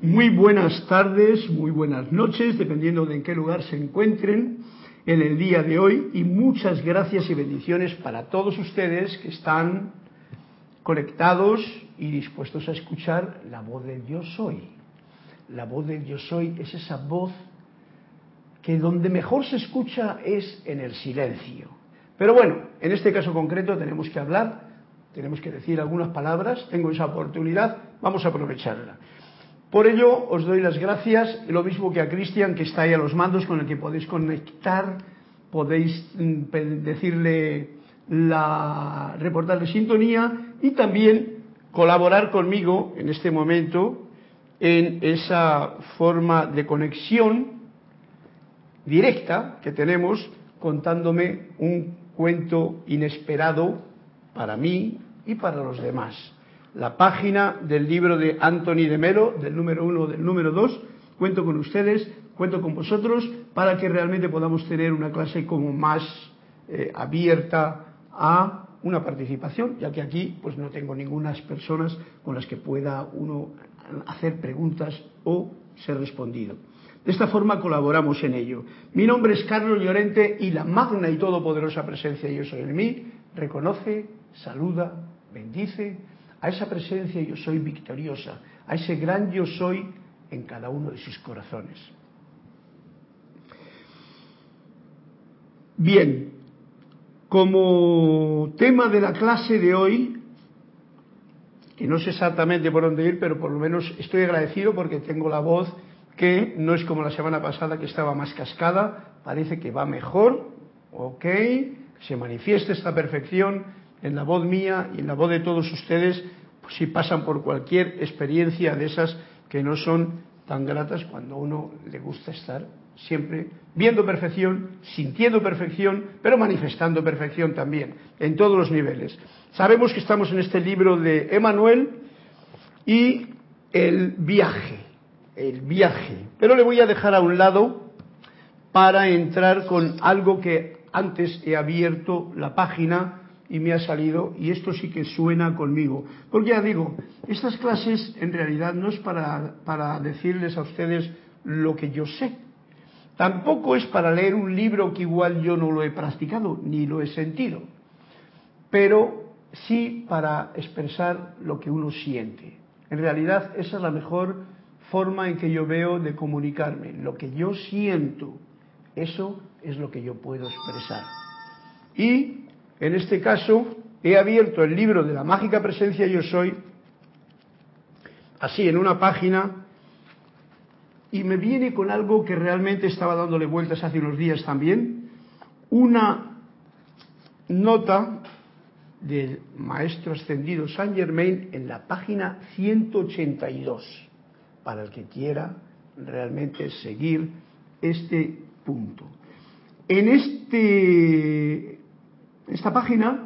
Muy buenas tardes, muy buenas noches, dependiendo de en qué lugar se encuentren en el día de hoy y muchas gracias y bendiciones para todos ustedes que están conectados y dispuestos a escuchar la voz del yo soy. La voz del yo soy es esa voz que donde mejor se escucha es en el silencio. Pero bueno, en este caso concreto tenemos que hablar, tenemos que decir algunas palabras, tengo esa oportunidad, vamos a aprovecharla. Por ello os doy las gracias, lo mismo que a Cristian, que está ahí a los mandos, con el que podéis conectar, podéis mm, decirle la reportarle sintonía y también colaborar conmigo en este momento en esa forma de conexión directa que tenemos contándome un cuento inesperado para mí y para los demás la página del libro de Anthony de Melo, del número uno, del número dos. Cuento con ustedes, cuento con vosotros para que realmente podamos tener una clase como más eh, abierta a una participación, ya que aquí pues no tengo ninguna personas con las que pueda uno hacer preguntas o ser respondido. De esta forma colaboramos en ello. Mi nombre es Carlos Llorente y la magna y todopoderosa presencia Yo Soy en mí reconoce, saluda, bendice a esa presencia yo soy victoriosa, a ese gran yo soy en cada uno de sus corazones. Bien, como tema de la clase de hoy, que no sé exactamente por dónde ir, pero por lo menos estoy agradecido porque tengo la voz que no es como la semana pasada que estaba más cascada, parece que va mejor, ok, se manifiesta esta perfección, en la voz mía y en la voz de todos ustedes, pues si pasan por cualquier experiencia de esas que no son tan gratas cuando uno le gusta estar siempre viendo perfección, sintiendo perfección, pero manifestando perfección también, en todos los niveles. Sabemos que estamos en este libro de Emanuel y el viaje, el viaje. Pero le voy a dejar a un lado para entrar con algo que antes he abierto la página y me ha salido y esto sí que suena conmigo. Porque ya digo, estas clases en realidad no es para, para decirles a ustedes lo que yo sé. Tampoco es para leer un libro que igual yo no lo he practicado ni lo he sentido. Pero sí para expresar lo que uno siente. En realidad esa es la mejor forma en que yo veo de comunicarme. Lo que yo siento, eso es lo que yo puedo expresar. Y en este caso, he abierto el libro de la mágica presencia yo soy, así en una página, y me viene con algo que realmente estaba dándole vueltas hace unos días también, una nota del maestro ascendido Saint Germain en la página 182, para el que quiera realmente seguir este punto. En este esta página,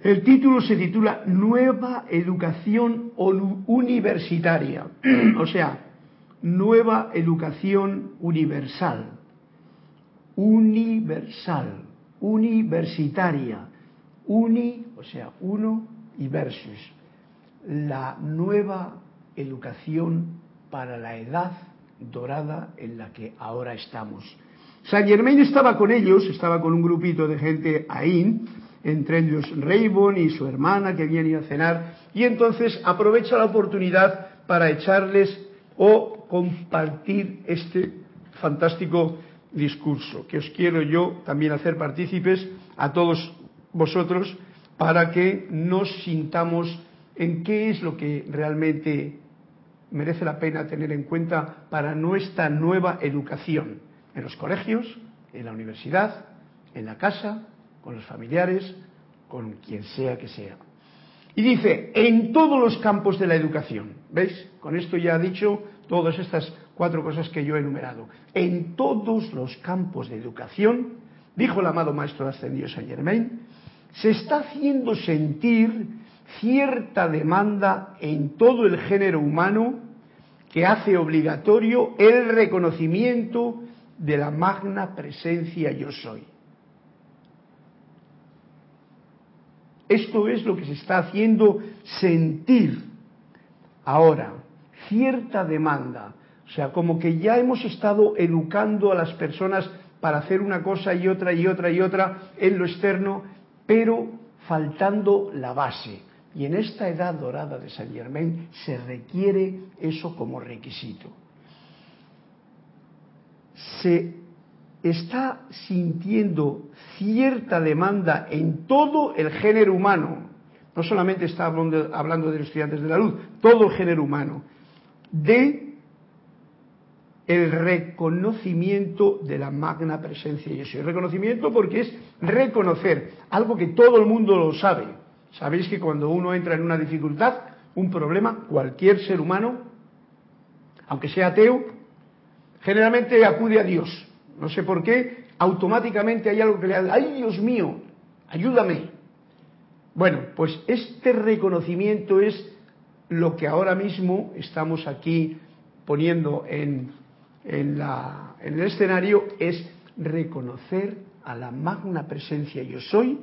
el título se titula Nueva Educación Universitaria, o sea, Nueva Educación Universal, universal, universitaria, uni, o sea, uno y versus, la nueva educación para la edad dorada en la que ahora estamos Saint Germain estaba con ellos, estaba con un grupito de gente ahí, entre ellos Raybon y su hermana que ido a cenar, y entonces aprovecha la oportunidad para echarles o compartir este fantástico discurso, que os quiero yo también hacer partícipes a todos vosotros para que nos sintamos en qué es lo que realmente merece la pena tener en cuenta para nuestra nueva educación en los colegios, en la universidad, en la casa, con los familiares, con quien sea que sea. Y dice, en todos los campos de la educación, ¿veis? Con esto ya ha dicho todas estas cuatro cosas que yo he enumerado. En todos los campos de educación, dijo el amado Maestro Ascendido Saint Germain, se está haciendo sentir cierta demanda en todo el género humano que hace obligatorio el reconocimiento de la magna presencia yo soy. Esto es lo que se está haciendo sentir ahora cierta demanda. O sea, como que ya hemos estado educando a las personas para hacer una cosa y otra y otra y otra en lo externo, pero faltando la base. Y en esta edad dorada de Saint Germain se requiere eso como requisito. Se está sintiendo cierta demanda en todo el género humano, no solamente está hablando, de los estudiantes de la luz, todo el género humano, de el reconocimiento de la magna presencia de Jesús. reconocimiento porque es reconocer algo que todo el mundo lo sabe. Sabéis que cuando uno entra en una dificultad, un problema, cualquier ser humano, aunque sea ateo, generalmente acude a Dios. No sé por qué, automáticamente hay algo que le hace, ay Dios mío, ayúdame. Bueno, pues este reconocimiento es lo que ahora mismo estamos aquí poniendo en, en, el escenario, es reconocer a la magna presencia yo soy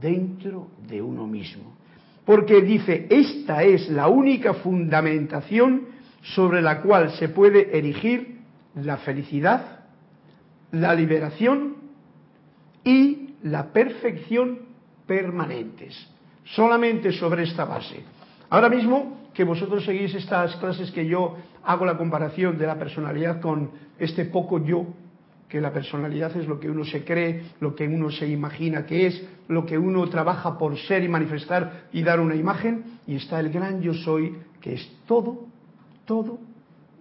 dentro de uno mismo. Porque dice, esta es la única fundamentación sobre la cual se puede erigir la felicidad, la liberación y la perfección permanentes, solamente sobre esta base. Ahora mismo que vosotros seguís estas clases que yo hago la comparación de la personalidad con este poco yo, que la personalidad es lo que uno se cree, lo que uno se imagina que es, lo que uno trabaja por ser y manifestar y dar una imagen, y está el gran yo soy, que es todo, todo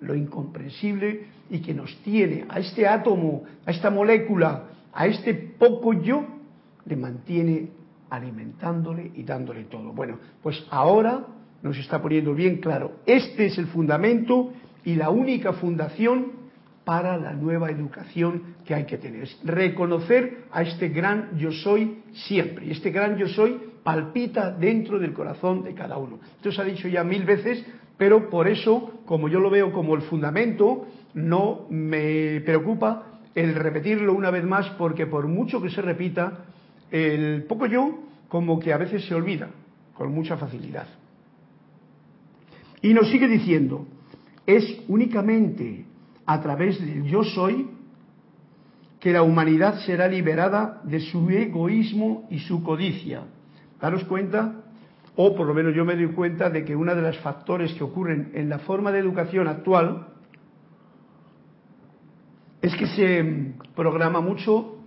lo incomprensible y que nos tiene a este átomo, a esta molécula, a este poco yo, le mantiene alimentándole y dándole todo. Bueno, pues ahora nos está poniendo bien claro, este es el fundamento y la única fundación para la nueva educación que hay que tener. Es reconocer a este gran yo soy siempre. Y este gran yo soy palpita dentro del corazón de cada uno. Esto se ha dicho ya mil veces, pero por eso, como yo lo veo como el fundamento, no me preocupa el repetirlo una vez más, porque por mucho que se repita, el poco yo como que a veces se olvida con mucha facilidad. Y nos sigue diciendo, es únicamente a través del yo soy que la humanidad será liberada de su egoísmo y su codicia. Daros cuenta, o por lo menos yo me doy cuenta de que uno de los factores que ocurren en la forma de educación actual es que se programa mucho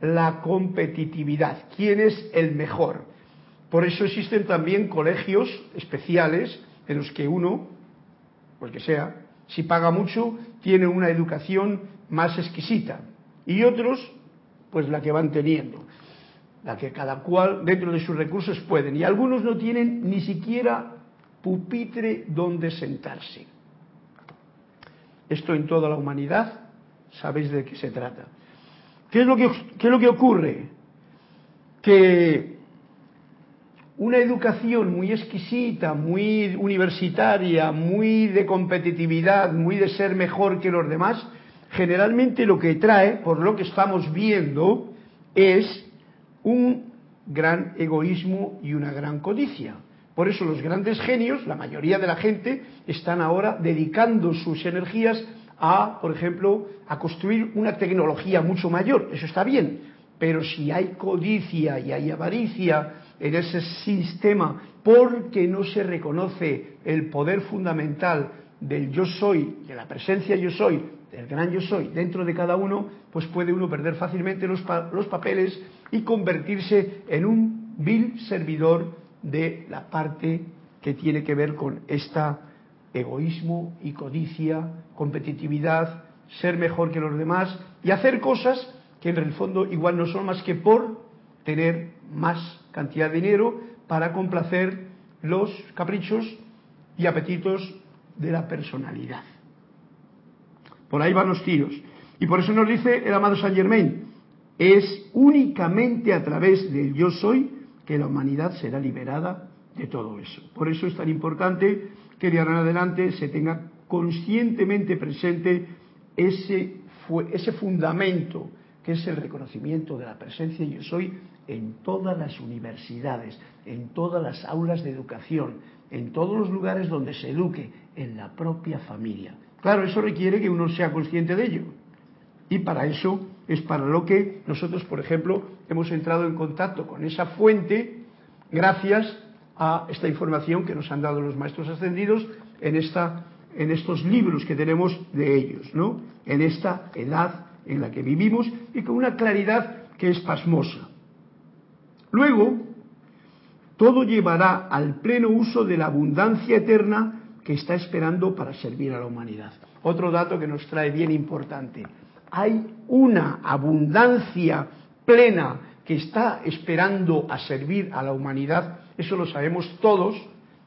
la competitividad, quién es el mejor. Por eso existen también colegios especiales en los que uno, pues que sea, si paga mucho, tiene una educación más exquisita. Y otros, pues la que van teniendo, la que cada cual dentro de sus recursos pueden. Y algunos no tienen ni siquiera pupitre donde sentarse. Esto en toda la humanidad, sabéis de qué se trata. ¿Qué es lo que, es lo que ocurre? Que una educación muy exquisita, muy universitaria, muy de competitividad, muy de ser mejor que los demás, generalmente lo que trae, por lo que estamos viendo, es un gran egoísmo y una gran codicia. Por eso los grandes genios, la mayoría de la gente, están ahora dedicando sus energías a, por ejemplo, a construir una tecnología mucho mayor. Eso está bien, pero si hay codicia y hay avaricia en ese sistema porque no se reconoce el poder fundamental del yo soy, de la presencia yo soy, del gran yo soy dentro de cada uno, pues puede uno perder fácilmente los, los papeles y convertirse en un vil servidor de la parte que tiene que ver con esta egoísmo y codicia, competitividad, ser mejor que los demás y hacer cosas que en el fondo igual no son más que por tener más cantidad de dinero para complacer los caprichos y apetitos de la personalidad. Por ahí van los tiros. Y por eso nos dice el amado Saint Germain, es únicamente a través del yo soy que la humanidad será liberada de todo eso. Por eso es tan importante que de ahora en adelante se tenga conscientemente presente ese, ese fundamento que es el reconocimiento de la presencia yo soy en todas las universidades, en todas las aulas de educación, en todos los lugares donde se eduque, en la propia familia. Claro, eso requiere que uno sea consciente de ello. Y para eso es para lo que nosotros, por ejemplo, hemos entrado en contacto con esa fuente gracias a esta información que nos han dado los maestros ascendidos en, esta, en estos libros que tenemos de ellos, ¿no? En esta edad en la que vivimos y con una claridad que es pasmosa. Luego, todo llevará al pleno uso de la abundancia eterna que está esperando para servir a la humanidad. Otro dato que nos trae bien importante. Hay una abundancia plena que está esperando a servir a la humanidad. Eso lo sabemos todos,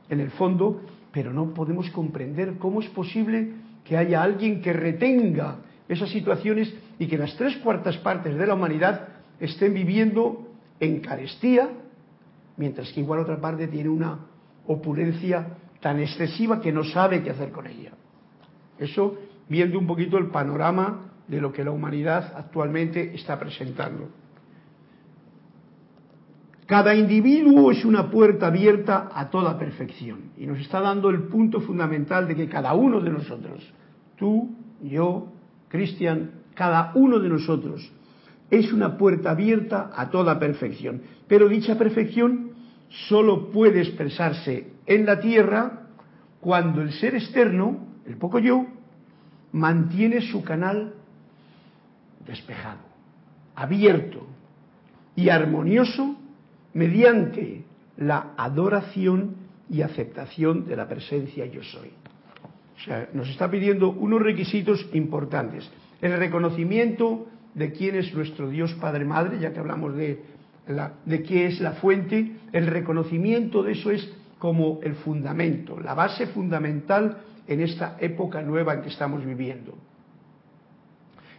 en el fondo, pero no podemos comprender cómo es posible que haya alguien que retenga esas situaciones y que las tres cuartas partes de la humanidad estén viviendo en carestía, mientras que igual otra parte tiene una opulencia tan excesiva que no sabe qué hacer con ella. Eso viendo un poquito el panorama de lo que la humanidad actualmente está presentando. Cada individuo es una puerta abierta a toda perfección y nos está dando el punto fundamental de que cada uno de nosotros, tú, yo, Cristian, cada uno de nosotros, es una puerta abierta a toda perfección. Pero dicha perfección solo puede expresarse en la tierra cuando el ser externo, el poco yo, mantiene su canal despejado, abierto y armonioso mediante la adoración y aceptación de la presencia yo soy. O sea, nos está pidiendo unos requisitos importantes. El reconocimiento de quién es nuestro Dios Padre Madre, ya que hablamos de, la, de qué es la fuente, el reconocimiento de eso es como el fundamento, la base fundamental en esta época nueva en que estamos viviendo.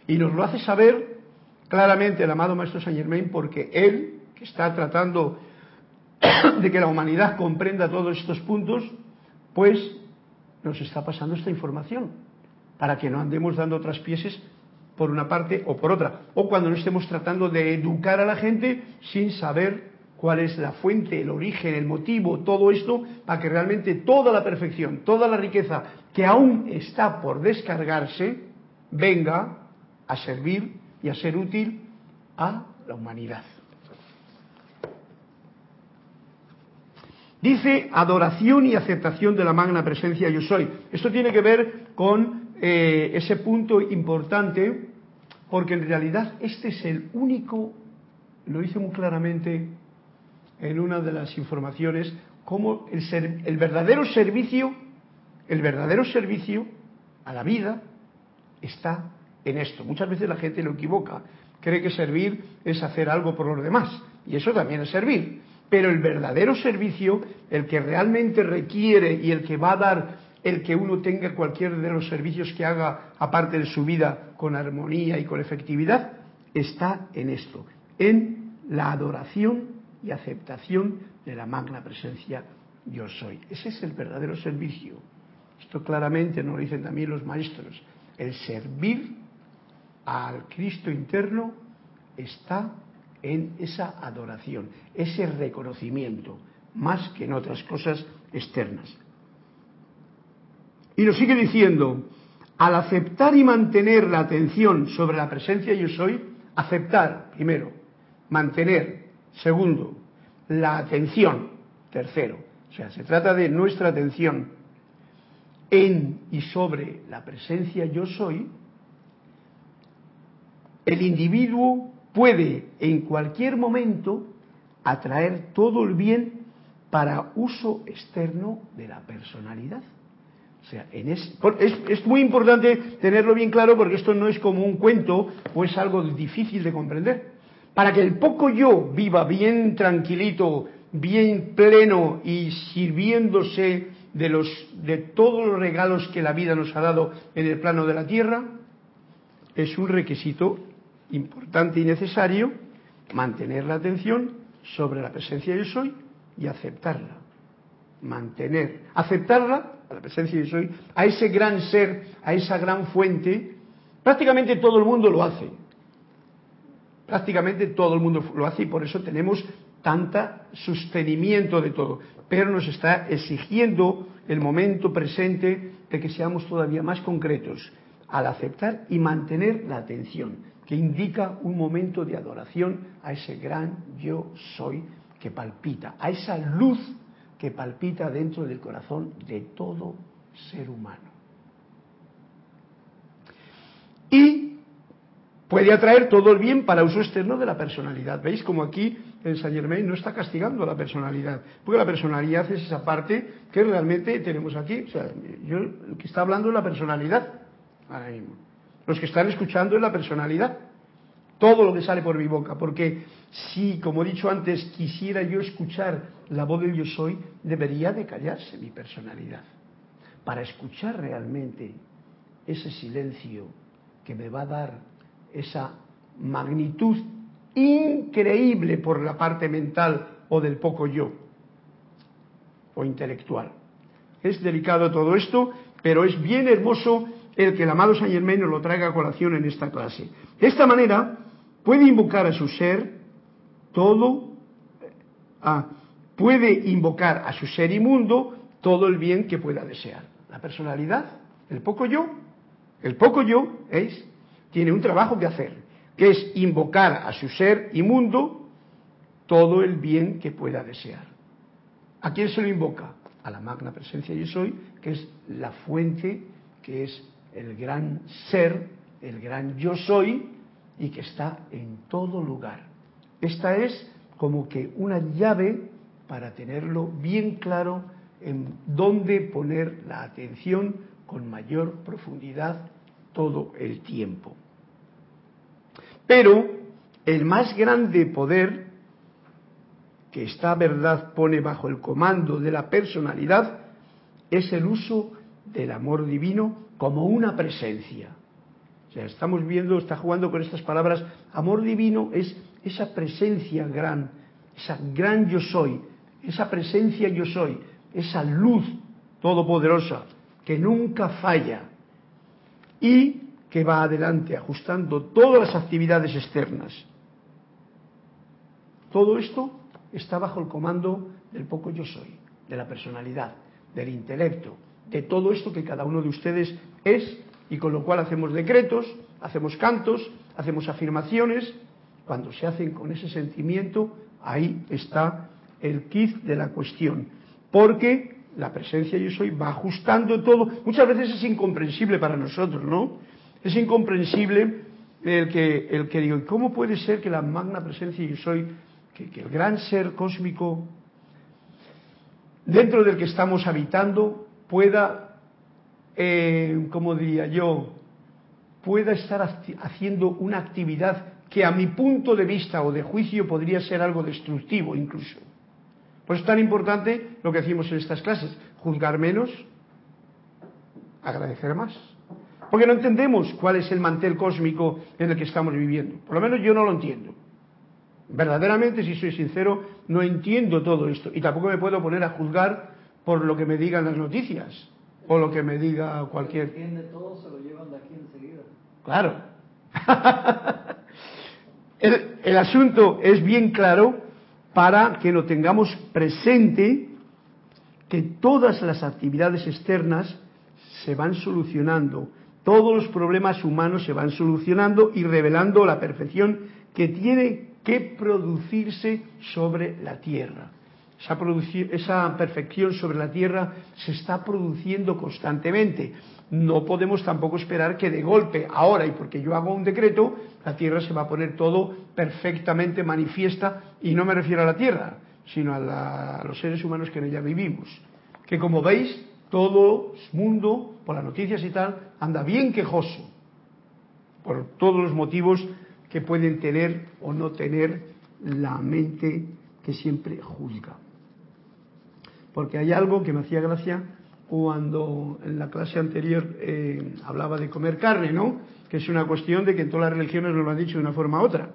Y nos lo hace saber claramente el amado Maestro Saint Germain porque él, que está tratando de que la humanidad comprenda todos estos puntos, pues nos está pasando esta información para que no andemos dando traspieses por una parte o por otra, o cuando no estemos tratando de educar a la gente sin saber cuál es la fuente, el origen, el motivo, todo esto, para que realmente toda la perfección, toda la riqueza que aún está por descargarse, venga a servir y a ser útil a la humanidad. Dice adoración y aceptación de la magna presencia yo soy. Esto tiene que ver con eh, ese punto importante porque en realidad este es el único, lo dice muy claramente en una de las informaciones, como el, el verdadero servicio, el verdadero servicio a la vida está en esto. Muchas veces la gente lo equivoca, cree que servir es hacer algo por los demás, y eso también es servir. Pero el verdadero servicio, el que realmente requiere y el que va a dar el que uno tenga cualquier de los servicios que haga aparte de su vida con armonía y con efectividad, está en esto, en la adoración y aceptación de la magna presencia yo soy. Ese es el verdadero servicio. Esto claramente nos lo dicen también los maestros. El servir al Cristo interno está en esa adoración, ese reconocimiento, más que en otras cosas externas. Y nos sigue diciendo, al aceptar y mantener la atención sobre la presencia yo soy, aceptar, primero, mantener, segundo, la atención, tercero, o sea, se trata de nuestra atención en y sobre la presencia yo soy, el individuo puede en cualquier momento atraer todo el bien para uso externo de la personalidad. O sea, es, muy importante tenerlo bien claro porque esto no es como un cuento o es algo difícil de comprender. Para que el poco yo viva bien tranquilito, bien pleno y sirviéndose de, los, de todos los regalos que la vida nos ha dado en el plano de la tierra, es un requisito importante y necesario mantener la atención sobre la presencia de soy y aceptarla. Mantener, aceptarla a la presencia de soy, a ese gran ser, a esa gran fuente, prácticamente todo el mundo lo hace. Prácticamente todo el mundo lo hace y por eso tenemos tanta sostenimiento de todo. Pero nos está exigiendo el momento presente de que seamos todavía más concretos al aceptar y mantener la atención, que indica un momento de adoración a ese gran yo soy que palpita, a esa luz que palpita dentro del corazón de todo ser humano. Y puede atraer todo el bien para uso externo de la personalidad. ¿Veis como aquí en Saint Germain no está castigando a la personalidad? Porque la personalidad es esa parte que realmente tenemos aquí. O sea, el que está hablando es la personalidad. Ahora mismo. Los que están escuchando es la personalidad. Todo lo que sale por mi boca. Porque si, como he dicho antes, quisiera yo escuchar la voz del yo soy, debería de callarse mi personalidad. Para escuchar realmente ese silencio que me va a dar esa magnitud increíble por la parte mental o del poco yo o intelectual. Es delicado todo esto, pero es bien hermoso el que el amado Saint Germain nos lo traiga a colación en esta clase. De esta manera puede invocar a su ser todo, ah, puede invocar a su ser inmundo todo el bien que pueda desear. La personalidad, el poco yo, el poco yo es, tiene un trabajo que hacer, que es invocar a su ser inmundo todo el bien que pueda desear. ¿A quién se lo invoca? A la magna presencia yo soy, que es la fuente, que es el gran ser, el gran yo soy, y que está en todo lugar. Esta es como que una llave para tenerlo bien claro en dónde poner la atención con mayor profundidad todo el tiempo. Pero el más grande poder que esta verdad pone bajo el comando de la personalidad es el uso del amor divino como una presencia. O sea, estamos viendo, está jugando con estas palabras, amor divino es esa presencia gran, esa gran yo soy, esa presencia yo soy, esa luz todopoderosa que nunca falla y que va adelante ajustando todas las actividades externas. Todo esto está bajo el comando del poco yo soy, de la personalidad, del intelecto, de todo esto que cada uno de ustedes es y con lo cual hacemos decretos, hacemos cantos, hacemos afirmaciones. Cuando se hacen con ese sentimiento, ahí está el kit de la cuestión. Porque la presencia yo soy va ajustando todo. Muchas veces es incomprensible para nosotros, ¿no? Es incomprensible el que, el que digo, ¿cómo puede ser que la magna presencia yo soy, que, que el gran ser cósmico dentro del que estamos habitando pueda, eh, como diría yo, pueda estar haciendo una actividad que a mi punto de vista o de juicio podría ser algo destructivo incluso. Por eso es tan importante lo que hacemos en estas clases, juzgar menos, agradecer más. Porque no entendemos cuál es el mantel cósmico en el que estamos viviendo. Por lo menos yo no lo entiendo. Verdaderamente, si soy sincero, no entiendo todo esto. Y tampoco me puedo poner a juzgar por lo que me digan las noticias o lo que me diga cualquier. todo, se lo llevan de aquí enseguida. Claro. el, el asunto es bien claro para que lo tengamos presente que todas las actividades externas se van solucionando, todos los problemas humanos se van solucionando y revelando la perfección que tiene que producirse sobre la tierra esa, esa perfección sobre la tierra se está produciendo constantemente. No podemos tampoco esperar que de golpe, ahora y porque yo hago un decreto, la tierra se va a poner todo perfectamente manifiesta y no me refiero a la tierra, sino a, a los seres humanos que en ella vivimos. Que como veis, todo el mundo, por las noticias y tal, anda bien quejoso por todos los motivos que pueden tener o no tener la mente que siempre juzga porque hay algo que me hacía gracia cuando en la clase anterior eh, hablaba de comer carne, ¿no? Que es una cuestión de que en todas las religiones nos lo han dicho de una forma u otra.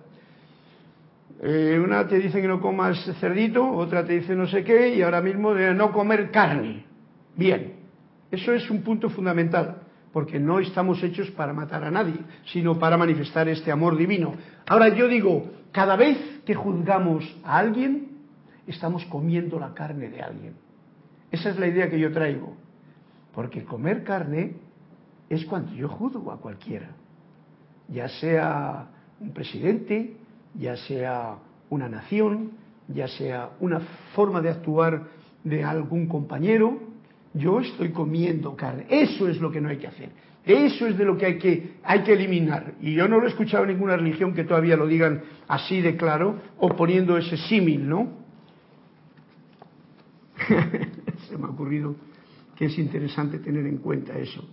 Eh, una te dice que no comas cerdito, otra te dice no sé qué, y ahora mismo de no comer carne. Bien, eso es un punto fundamental, porque no estamos hechos para matar a nadie, sino para manifestar este amor divino. Ahora yo digo, cada vez que juzgamos a alguien, estamos comiendo la carne de alguien. Esa es la idea que yo traigo. Porque comer carne es cuando yo juzgo a cualquiera, ya sea un presidente, ya sea una nación, ya sea una forma de actuar de algún compañero, yo estoy comiendo carne. Eso es lo que no hay que hacer. Eso es de lo que hay que, hay que eliminar. Y yo no lo he escuchado en ninguna religión que todavía lo digan así de claro o poniendo ese símil, ¿no? Me ha ocurrido que es interesante tener en cuenta eso.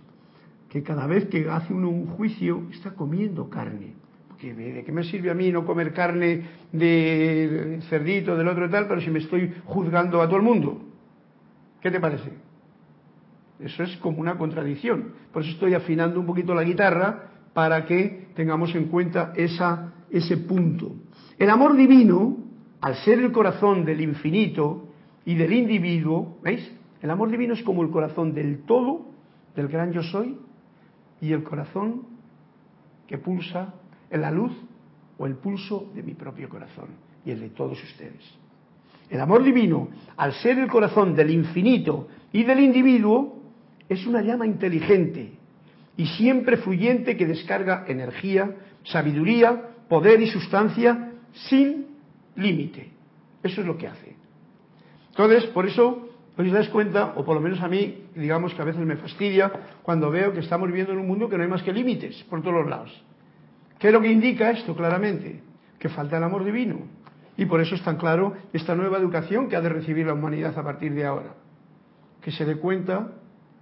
Que cada vez que hace uno un juicio está comiendo carne. Porque ¿De qué me sirve a mí no comer carne de cerdito, del otro y tal, pero si me estoy juzgando a todo el mundo? ¿Qué te parece? Eso es como una contradicción. Por eso estoy afinando un poquito la guitarra para que tengamos en cuenta esa, ese punto. El amor divino, al ser el corazón del infinito y del individuo, ¿veis? El amor divino es como el corazón del todo, del gran yo soy, y el corazón que pulsa en la luz o el pulso de mi propio corazón y el de todos ustedes. El amor divino, al ser el corazón del infinito y del individuo, es una llama inteligente y siempre fluyente que descarga energía, sabiduría, poder y sustancia sin límite. Eso es lo que hace. Entonces, por eso, os dais cuenta, o por lo menos a mí, digamos que a veces me fastidia, cuando veo que estamos viviendo en un mundo que no hay más que límites por todos los lados. ¿Qué es lo que indica esto claramente? Que falta el amor divino. Y por eso es tan claro esta nueva educación que ha de recibir la humanidad a partir de ahora. Que se dé cuenta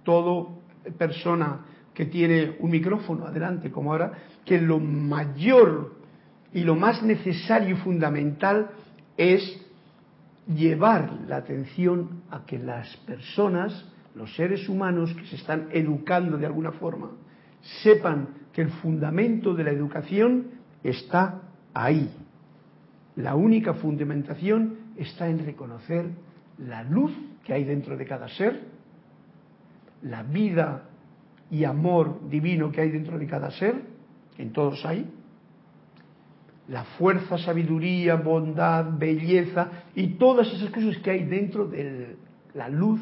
todo persona que tiene un micrófono adelante, como ahora, que lo mayor y lo más necesario y fundamental es llevar la atención a que las personas, los seres humanos que se están educando de alguna forma, sepan que el fundamento de la educación está ahí. La única fundamentación está en reconocer la luz que hay dentro de cada ser la vida y amor divino que hay dentro de cada ser, en todos hay, la fuerza, sabiduría, bondad, belleza y todas esas cosas que hay dentro de la luz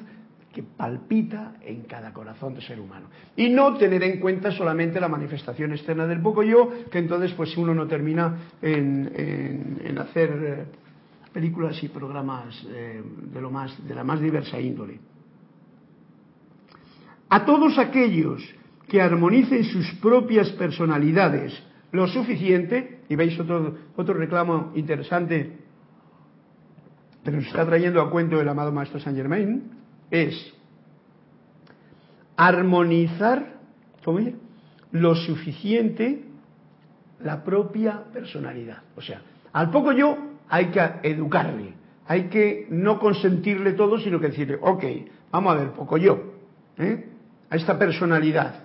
que palpita en cada corazón de ser humano. Y no tener en cuenta solamente la manifestación externa del poco yo, que entonces pues uno no termina en, hacer eh, películas y programas eh, de, lo más, de la más diversa índole. A todos aquellos que armonicen sus propias personalidades lo suficiente, y veis otro, otro reclamo interesante que nos está trayendo a cuento el amado Maestro Saint Germain, es armonizar ¿cómo lo suficiente la propia personalidad. O sea, al poco yo hay que educarle, hay que no consentirle todo, sino que decirle, ok, vamos a ver, poco yo. ¿eh? a esta personalidad.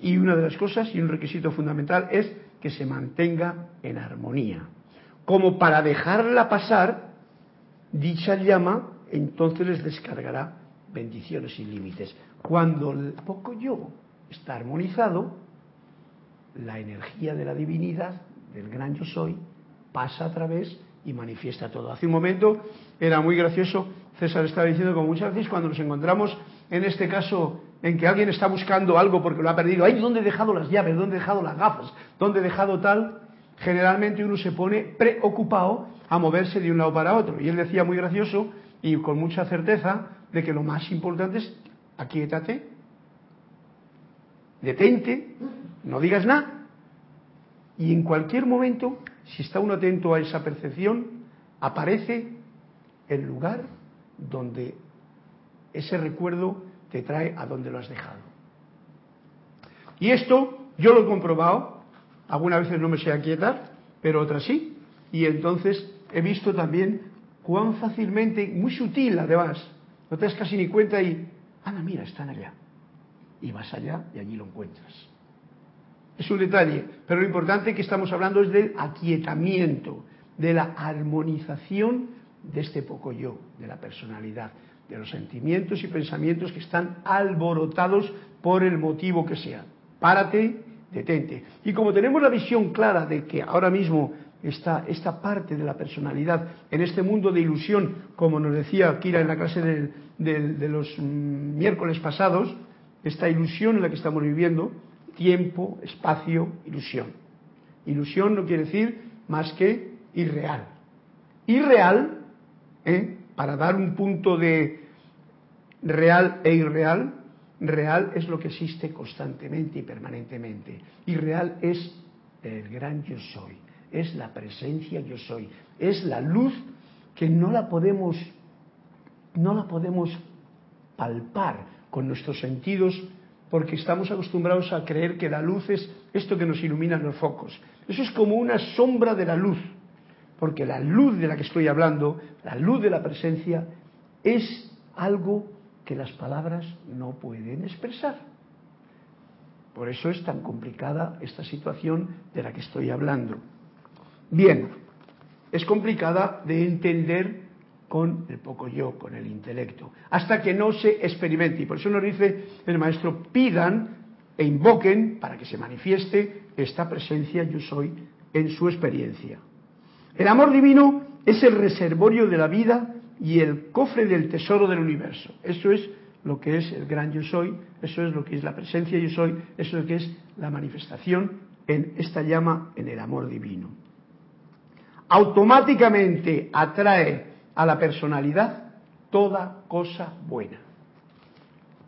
Y una de las cosas y un requisito fundamental es que se mantenga en armonía. Como para dejarla pasar, dicha llama entonces les descargará bendiciones sin límites. Cuando el poco yo está armonizado, la energía de la divinidad, del gran yo soy, pasa a través y manifiesta todo. Hace un momento era muy gracioso, César estaba diciendo como muchas veces cuando nos encontramos en este caso en que alguien está buscando algo porque lo ha perdido, ay, ¿dónde he dejado las llaves? ¿Dónde he dejado las gafas? ¿Dónde he dejado tal? Generalmente uno se pone preocupado a moverse de un lado para otro. Y él decía muy gracioso y con mucha certeza de que lo más importante es aquíétate, detente, no digas nada. Y en cualquier momento, si está uno atento a esa percepción, aparece el lugar donde ese recuerdo te trae a donde lo has dejado. Y esto yo lo he comprobado, algunas veces no me sé aquietar, pero otras sí, y entonces he visto también cuán fácilmente, muy sutil además, no te das casi ni cuenta y, anda, mira, están allá. Y vas allá y allí lo encuentras. Es un detalle, pero lo importante que estamos hablando es del aquietamiento, de la armonización de este poco yo, de la personalidad, de los sentimientos y pensamientos que están alborotados por el motivo que sea. Párate, detente. Y como tenemos la visión clara de que ahora mismo está esta parte de la personalidad en este mundo de ilusión, como nos decía Kira en la clase de, los mm, miércoles pasados, esta ilusión en la que estamos viviendo, tiempo, espacio, ilusión. Ilusión no quiere decir más que irreal. Irreal, ¿eh? Para dar un punto de real e irreal, real es lo que existe constantemente y permanentemente. Irreal es el gran yo soy, es la presencia yo soy, es la luz que no la podemos no la podemos palpar con nuestros sentidos porque estamos acostumbrados a creer que la luz es esto que nos ilumina los focos. Eso es como una sombra de la luz, porque la luz de la que estoy hablando, la luz de la presencia, es algo que las palabras no pueden expresar. Por eso es tan complicada esta situación de la que estoy hablando. Bien, es complicada de entender con el poco yo, con el intelecto, hasta que no se experimente. Y por eso nos dice el maestro, pidan e invoquen para que se manifieste esta presencia yo soy en su experiencia. El amor divino es el reservorio de la vida y el cofre del tesoro del universo. Eso es lo que es el gran yo soy, eso es lo que es la presencia yo soy, eso es lo que es la manifestación en esta llama, en el amor divino. Automáticamente atrae a la personalidad toda cosa buena.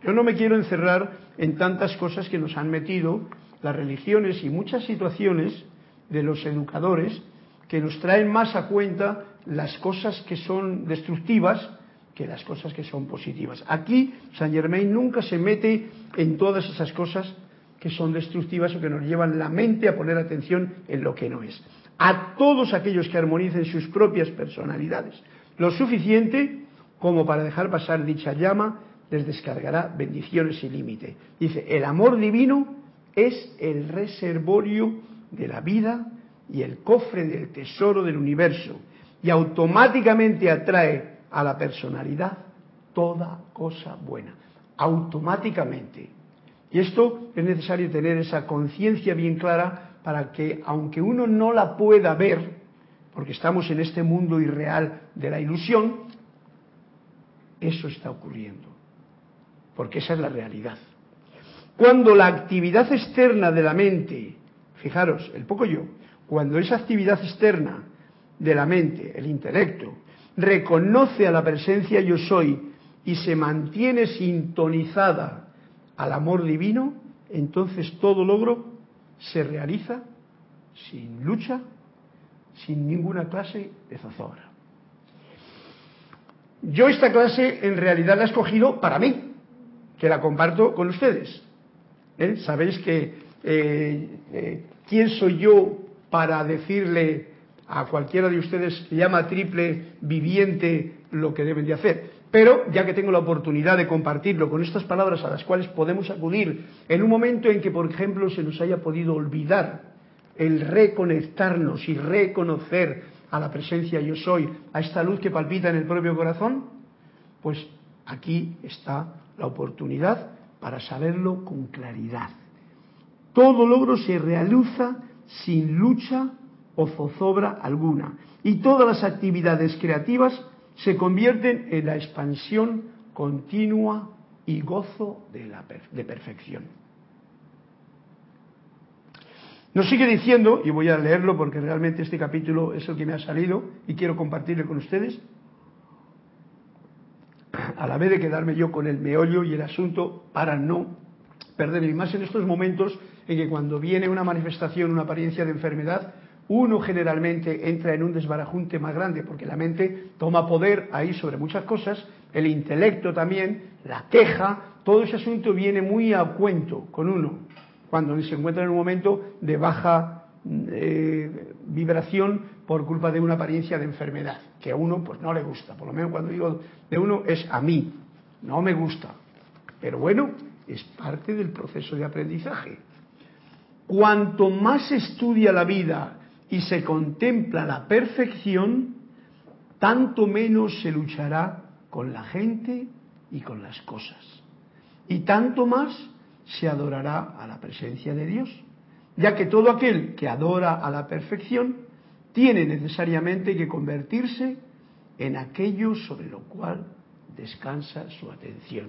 Yo no me quiero encerrar en tantas cosas que nos han metido las religiones y muchas situaciones de los educadores que nos traen más a cuenta las cosas que son destructivas que las cosas que son positivas. Aquí Saint Germain nunca se mete en todas esas cosas que son destructivas o que nos llevan la mente a poner atención en lo que no es. A todos aquellos que armonicen sus propias personalidades, lo suficiente como para dejar pasar dicha llama, les descargará bendiciones sin límite. Dice, el amor divino es el reservorio de la vida y el cofre del tesoro del universo y automáticamente atrae a la personalidad toda cosa buena, automáticamente. Y esto es necesario tener esa conciencia bien clara para que, aunque uno no la pueda ver, porque estamos en este mundo irreal de la ilusión, eso está ocurriendo, porque esa es la realidad. Cuando la actividad externa de la mente, fijaros, el poco yo, cuando esa actividad externa de la mente, el intelecto, reconoce a la presencia yo soy y se mantiene sintonizada al amor divino, entonces todo logro se realiza sin lucha, sin ninguna clase de zozobra. Yo esta clase en realidad la he escogido para mí, que la comparto con ustedes. ¿Eh? Sabéis que eh, eh, quién soy yo para decirle a cualquiera de ustedes llama triple viviente lo que deben de hacer. Pero ya que tengo la oportunidad de compartirlo con estas palabras a las cuales podemos acudir en un momento en que, por ejemplo, se nos haya podido olvidar el reconectarnos y reconocer a la presencia yo soy, a esta luz que palpita en el propio corazón, pues aquí está la oportunidad para saberlo con claridad. Todo logro se realiza sin lucha o zozobra alguna. Y todas las actividades creativas se convierten en la expansión continua y gozo de, la de perfección. Nos sigue diciendo, y voy a leerlo porque realmente este capítulo es el que me ha salido y quiero compartirlo con ustedes, a la vez de quedarme yo con el meollo y el asunto para no perder, más en estos momentos en que cuando viene una manifestación, una apariencia de enfermedad, uno generalmente entra en un desbarajunte más grande porque la mente toma poder ahí sobre muchas cosas, el intelecto también, la queja, todo ese asunto viene muy a cuento con uno. Cuando se encuentra en un momento de baja eh, vibración por culpa de una apariencia de enfermedad, que a uno pues no le gusta, por lo menos cuando digo de uno es a mí, no me gusta, pero bueno, es parte del proceso de aprendizaje. Cuanto más se estudia la vida y se contempla la perfección, tanto menos se luchará con la gente y con las cosas. Y tanto más se adorará a la presencia de Dios, ya que todo aquel que adora a la perfección tiene necesariamente que convertirse en aquello sobre lo cual descansa su atención.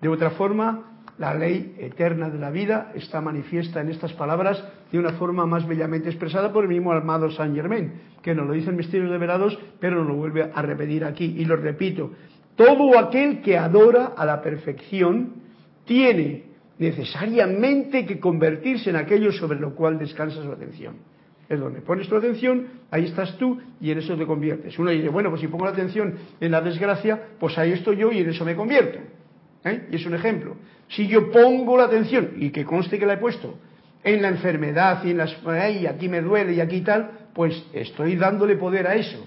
De otra forma, la ley eterna de la vida está manifiesta en estas palabras de una forma más bellamente expresada por el mismo amado Saint Germain, que nos lo dice en Misterios Revelados, pero nos lo vuelve a repetir aquí. Y lo repito, todo aquel que adora a la perfección tiene necesariamente que convertirse en aquello sobre lo cual descansa su atención. Es donde pones tu atención, ahí estás tú y en eso te conviertes. Uno dice, bueno, pues si pongo la atención en la desgracia, pues ahí estoy yo y en eso me convierto. ¿Eh? Y es un ejemplo. Si yo pongo la atención, y que conste que la he puesto, en la enfermedad y en las... y aquí me duele y aquí tal, pues estoy dándole poder a eso.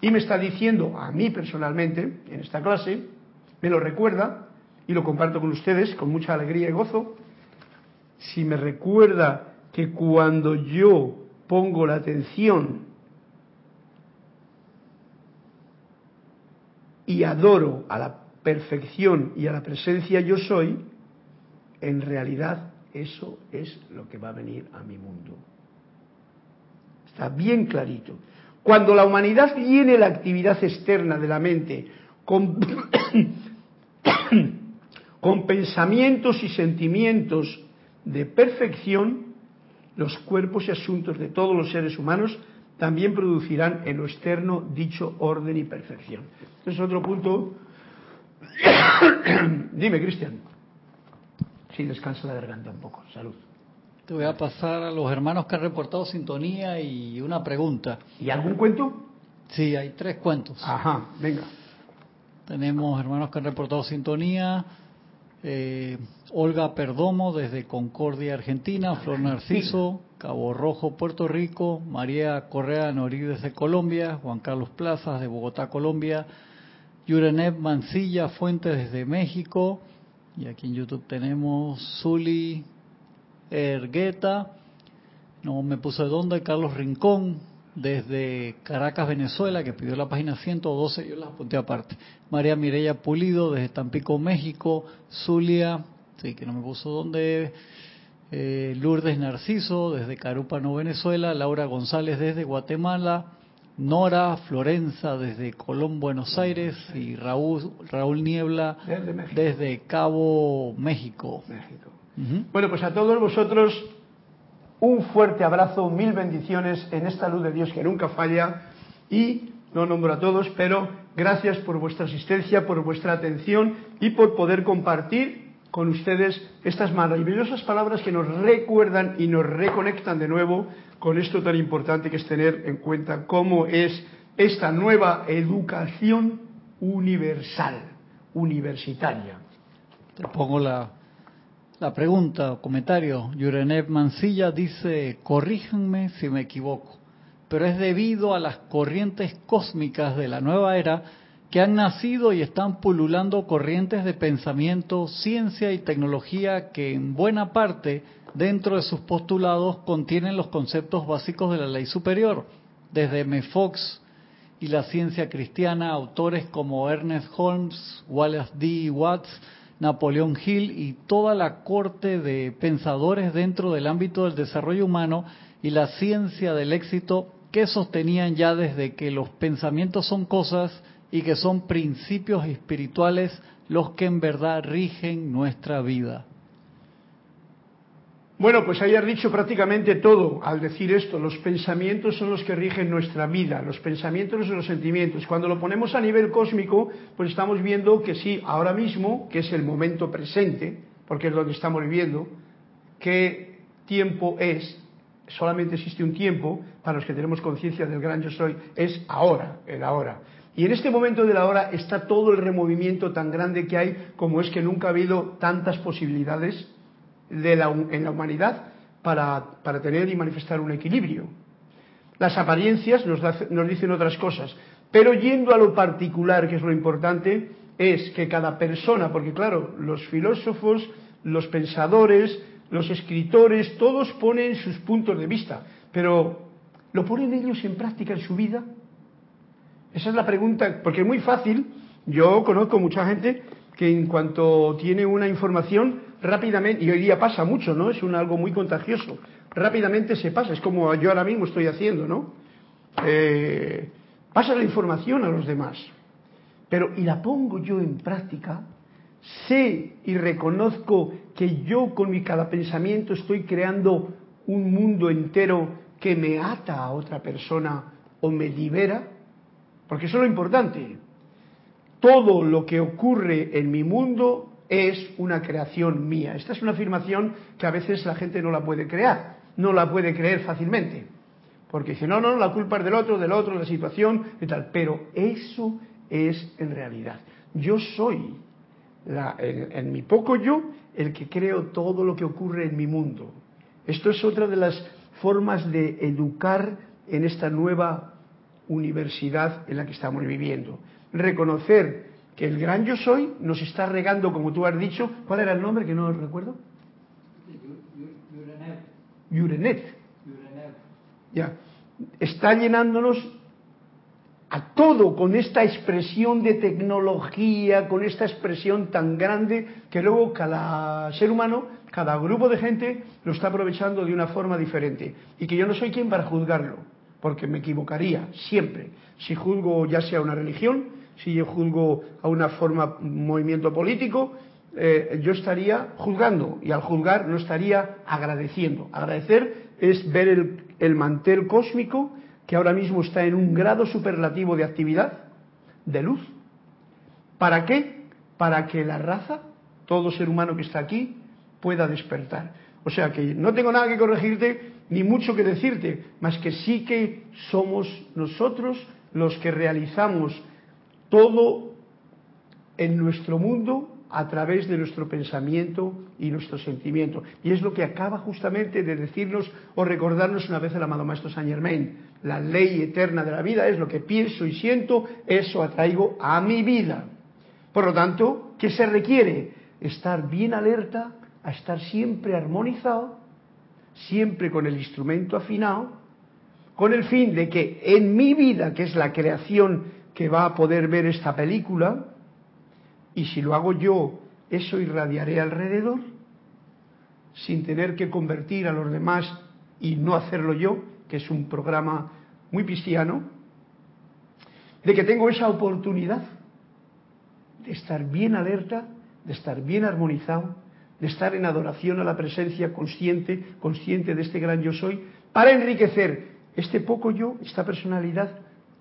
Y me está diciendo a mí personalmente, en esta clase, me lo recuerda, y lo comparto con ustedes con mucha alegría y gozo, si me recuerda que cuando yo pongo la atención y adoro a la perfección y a la presencia yo soy, en realidad eso es lo que va a venir a mi mundo. Está bien clarito. Cuando la humanidad tiene la actividad externa de la mente con, pensamientos y sentimientos de perfección, los cuerpos y asuntos de todos los seres humanos también producirán en lo externo dicho orden y perfección. Este es otro punto Dime, Cristian. Sí, descansa la garganta un poco. Salud. Te voy a pasar a los hermanos que han reportado sintonía y una pregunta. ¿Y algún cuento? Sí, hay tres cuentos. Ajá, venga. Tenemos hermanos que han reportado sintonía. Eh, Olga Perdomo desde Concordia, Argentina. Flor Narciso, Cabo Rojo, Puerto Rico. María Correa Norí desde Colombia. Juan Carlos Plazas de Bogotá, Colombia. Yurenev Mancilla Fuentes desde México. Y aquí en YouTube tenemos Zuli Ergueta. No me puso de dónde. Carlos Rincón desde Caracas, Venezuela, que pidió la página 112. Yo la apunté aparte. María Mireya Pulido desde Tampico, México. Zulia, sí, que no me puso dónde. Eh, Lourdes Narciso desde Carúpano, Venezuela. Laura González desde Guatemala. Nora Florenza desde Colón, Buenos Aires y Raúl, Raúl Niebla desde, Cabo México. Bueno, pues a todos vosotros un fuerte abrazo, mil bendiciones en esta luz de Dios que nunca falla y no nombro a todos, pero gracias por vuestra asistencia, por vuestra atención y por poder compartir con ustedes estas maravillosas palabras que nos recuerdan y nos reconectan de nuevo con esto tan importante que es tener en cuenta cómo es esta nueva educación universal, universitaria. Te pongo la, la pregunta o comentario. Yurenev Mancilla dice, corríjanme si me equivoco, pero es debido a las corrientes cósmicas de la nueva era que han nacido y están pululando corrientes de pensamiento, ciencia y tecnología que en buena parte dentro de sus postulados contienen los conceptos básicos de la ley superior, desde M. Fox y la ciencia cristiana, autores como Ernest Holmes, Wallace D. Watts, Napoleón Hill y toda la corte de pensadores dentro del ámbito del desarrollo humano y la ciencia del éxito que sostenían ya desde que los pensamientos son cosas y que son principios espirituales los que en verdad rigen nuestra vida. Bueno, pues hayas dicho prácticamente todo al decir esto. Los pensamientos son los que rigen nuestra vida, los pensamientos son los sentimientos. Cuando lo ponemos a nivel cósmico, pues estamos viendo que sí, ahora mismo, que es el momento presente, porque es donde estamos viviendo, qué tiempo es, solamente existe un tiempo, para los que tenemos conciencia del gran yo soy, es ahora, el ahora. Y en este momento de la hora está todo el removimiento tan grande que hay, como es que nunca ha habido tantas posibilidades en la humanidad para, tener y manifestar un equilibrio. Las apariencias nos, nos dicen otras cosas, pero yendo a lo particular, que es lo importante, es que cada persona, porque claro, los filósofos, los pensadores, los escritores, todos ponen sus puntos de vista, pero ¿lo ponen ellos en práctica en su vida? Esa es la pregunta, porque es muy fácil Yo conozco mucha gente que en cuanto tiene una información, rápidamente, y hoy día pasa mucho, ¿no? Es un, algo muy contagioso, rápidamente se pasa, es como yo ahora mismo estoy haciendo, ¿no? Eh, pasa la información a los demás, pero y la pongo yo en práctica, sé y reconozco que yo con mi cada pensamiento estoy creando un mundo entero que me ata a otra persona o me libera, porque eso es lo importante. Todo lo que ocurre en mi mundo es una creación mía. Esta es una afirmación que a veces la gente no la puede crear, no la puede creer fácilmente. Porque dice, no, no, la culpa es del otro, del otro, la situación y tal. Pero eso es en realidad. Yo soy, en mi poco yo, el que creo todo lo que ocurre en mi mundo. Esto es otra de las formas de educar en esta nueva universidad en la que estamos viviendo. Reconocer que el gran yo soy nos está regando, como tú has dicho, ¿cuál era el nombre que no recuerdo? Yurenet. Ya. Está llenándonos a todo con esta expresión de tecnología, con esta expresión tan grande que luego cada ser humano, cada grupo de gente lo está aprovechando de una forma diferente. Y que yo no soy quien para juzgarlo, porque me equivocaría siempre. Si juzgo ya sea una religión, si yo juzgo a una forma, un movimiento político, eh, yo estaría juzgando y al juzgar no estaría agradeciendo. Agradecer es ver el, el mantel cósmico que ahora mismo está en un grado superlativo de actividad, de luz. ¿Para qué? Para que la raza, todo ser humano que está aquí, pueda despertar. O sea que no tengo nada que corregirte, ni mucho que decirte, más que sí que somos nosotros los que realizamos todo en nuestro mundo a través de nuestro pensamiento y nuestro sentimiento. Y es lo que acaba justamente de decirnos o recordarnos una vez el amado Maestro Saint Germain. La ley eterna de la vida es lo que pienso y siento, eso atraigo a mi vida. Por lo tanto, ¿qué se requiere? Estar bien alerta, a estar siempre armonizado, siempre con el instrumento afinado, con el fin de que en mi vida, que es la creación que va a poder ver esta película, y si lo hago yo, eso irradiaré alrededor, sin tener que convertir a los demás y no hacerlo yo, que es un programa muy cristiano, de que tengo esa oportunidad de estar bien alerta, de estar bien armonizado, de estar en adoración a la presencia consciente, consciente de este gran yo soy, para enriquecer este poco yo, esta personalidad,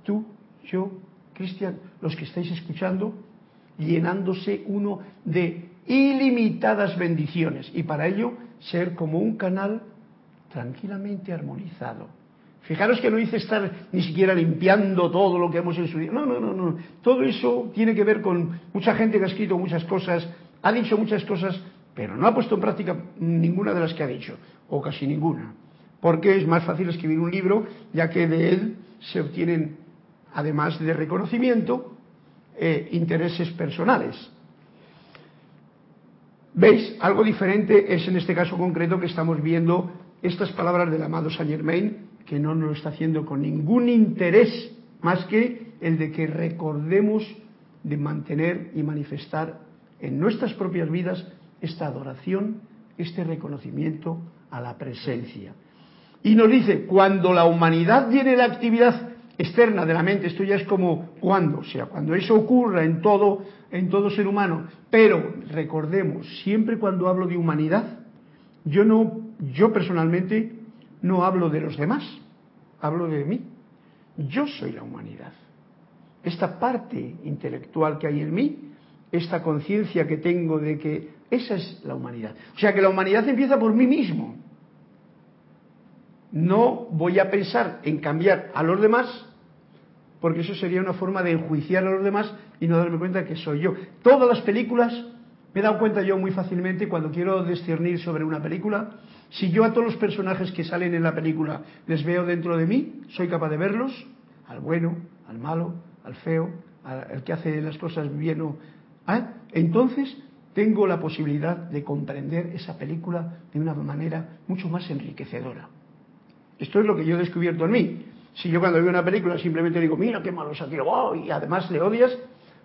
tú, yo, Cristian, los que estáis escuchando, llenándose uno de ilimitadas bendiciones y para ello ser como un canal tranquilamente armonizado. Fijaros que no dice estar ni siquiera limpiando todo lo que hemos estudiado. No, no, no, no. Todo eso tiene que ver con mucha gente que ha escrito muchas cosas, ha dicho muchas cosas, pero no ha puesto en práctica ninguna de las que ha dicho, o casi ninguna. Porque es más fácil escribir un libro, ya que de él se obtienen, además de reconocimiento, eh, intereses personales. ¿Veis? Algo diferente es en este caso concreto que estamos viendo estas palabras del amado Saint Germain, que no nos lo está haciendo con ningún interés más que el de que recordemos de mantener y manifestar en nuestras propias vidas esta adoración, este reconocimiento a la presencia. Y nos dice, cuando la humanidad tiene la actividad externa de la mente, esto ya es como cuando, o sea, cuando eso ocurra en todo, en todo ser humano, pero recordemos, siempre cuando hablo de humanidad, yo no, yo personalmente no hablo de los demás, hablo de mí. Yo soy la humanidad. Esta parte intelectual que hay en mí, esta conciencia que tengo de que esa es la humanidad. O sea que la humanidad empieza por mí mismo. No voy a pensar en cambiar a los demás, porque eso sería una forma de enjuiciar a los demás y no darme cuenta que soy yo. Todas las películas, me he dado cuenta yo muy fácilmente cuando quiero discernir sobre una película, si yo a todos los personajes que salen en la película les veo dentro de mí, soy capaz de verlos, al bueno, al malo, al feo, al que hace las cosas bien o... ¿ah? Entonces tengo la posibilidad de comprender esa película de una manera mucho más enriquecedora. Esto es lo que yo he descubierto en mí. Si yo cuando veo una película simplemente digo, mira qué malo se ha tirado, y además le odias,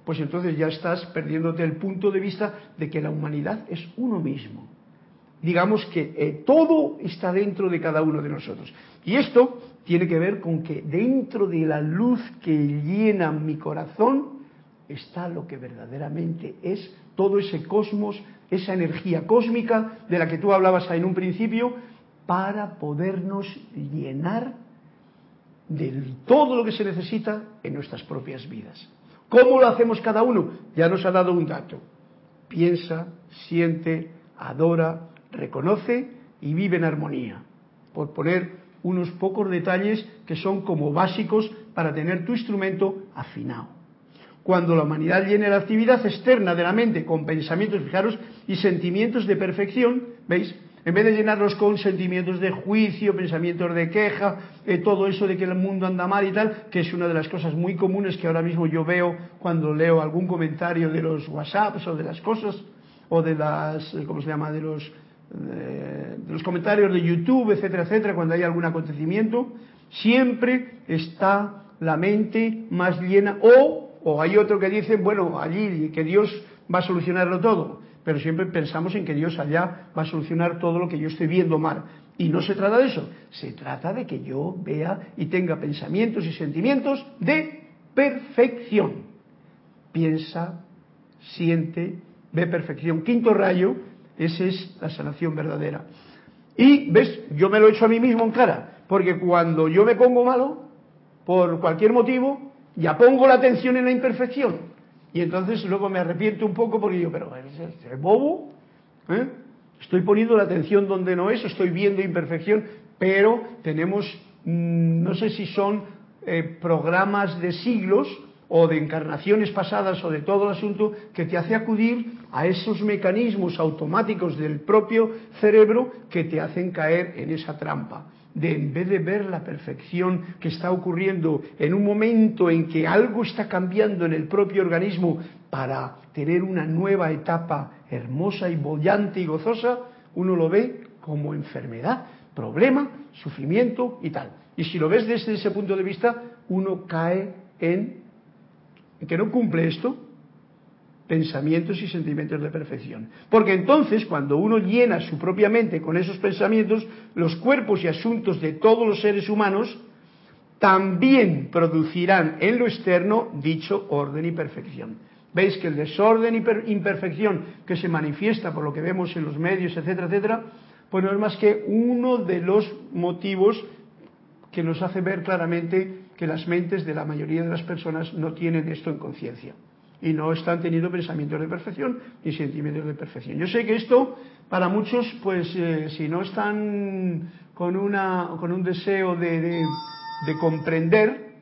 pues entonces ya estás perdiéndote el punto de vista de que la humanidad es uno mismo. Digamos que eh, todo está dentro de cada uno de nosotros. Y esto tiene que ver con que dentro de la luz que llena mi corazón está lo que verdaderamente es todo ese cosmos, esa energía cósmica de la que tú hablabas en un principio, para podernos llenar de todo lo que se necesita en nuestras propias vidas. ¿Cómo lo hacemos cada uno? Ya nos ha dado un dato. Piensa, siente, adora, reconoce y vive en armonía. Por poner unos pocos detalles que son como básicos para tener tu instrumento afinado. Cuando la humanidad llene la actividad externa de la mente con pensamientos, fijaros, y sentimientos de perfección, ¿veis? En vez de llenarlos con sentimientos de juicio, pensamientos de queja, eh, todo eso de que el mundo anda mal y tal, que es una de las cosas muy comunes que ahora mismo yo veo cuando leo algún comentario de los WhatsApps o de las cosas, o de las, eh, ¿cómo se llama?, de los, de los comentarios de YouTube, etcétera, etcétera, cuando hay algún acontecimiento, siempre está la mente más llena, o, o hay otro que dice, bueno, allí que Dios va a solucionarlo todo pero siempre pensamos en que Dios allá va a solucionar todo lo que yo estoy viendo mal. Y no se trata de eso, se trata de que yo vea y tenga pensamientos y sentimientos de perfección. Piensa, siente, ve perfección. Quinto rayo, esa es la sanación verdadera. Y, ¿ves? Yo me lo he hecho a mí mismo en cara, porque cuando yo me pongo malo, por cualquier motivo, ya pongo la atención en la imperfección. Y entonces luego me arrepiento un poco porque digo, pero es bobo, ¿eh? estoy poniendo la atención donde no es, estoy viendo imperfección, pero tenemos, mm, no sé si son eh, programas de siglos o de encarnaciones pasadas o de todo el asunto que te hace acudir a esos mecanismos automáticos del propio cerebro que te hacen caer en esa trampa de en vez de ver la perfección que está ocurriendo en un momento en que algo está cambiando en el propio organismo para tener una nueva etapa hermosa y bollante y gozosa, uno lo ve como enfermedad, problema, sufrimiento y tal. Y si lo ves desde ese punto de vista, uno cae en, que no cumple esto, pensamientos y sentimientos de perfección. Porque entonces, cuando uno llena su propia mente con esos pensamientos, los cuerpos y asuntos de todos los seres humanos también producirán en lo externo dicho orden y perfección. Veis que el desorden y imperfección que se manifiesta por lo que vemos en los medios, etcétera, etcétera, pues no es más que uno de los motivos que nos hace ver claramente que las mentes de la mayoría de las personas no tienen esto en conciencia y no están teniendo pensamientos de perfección ni sentimientos de perfección. Yo sé que esto para muchos, pues eh, si no están con, una, con un deseo de, de, comprender,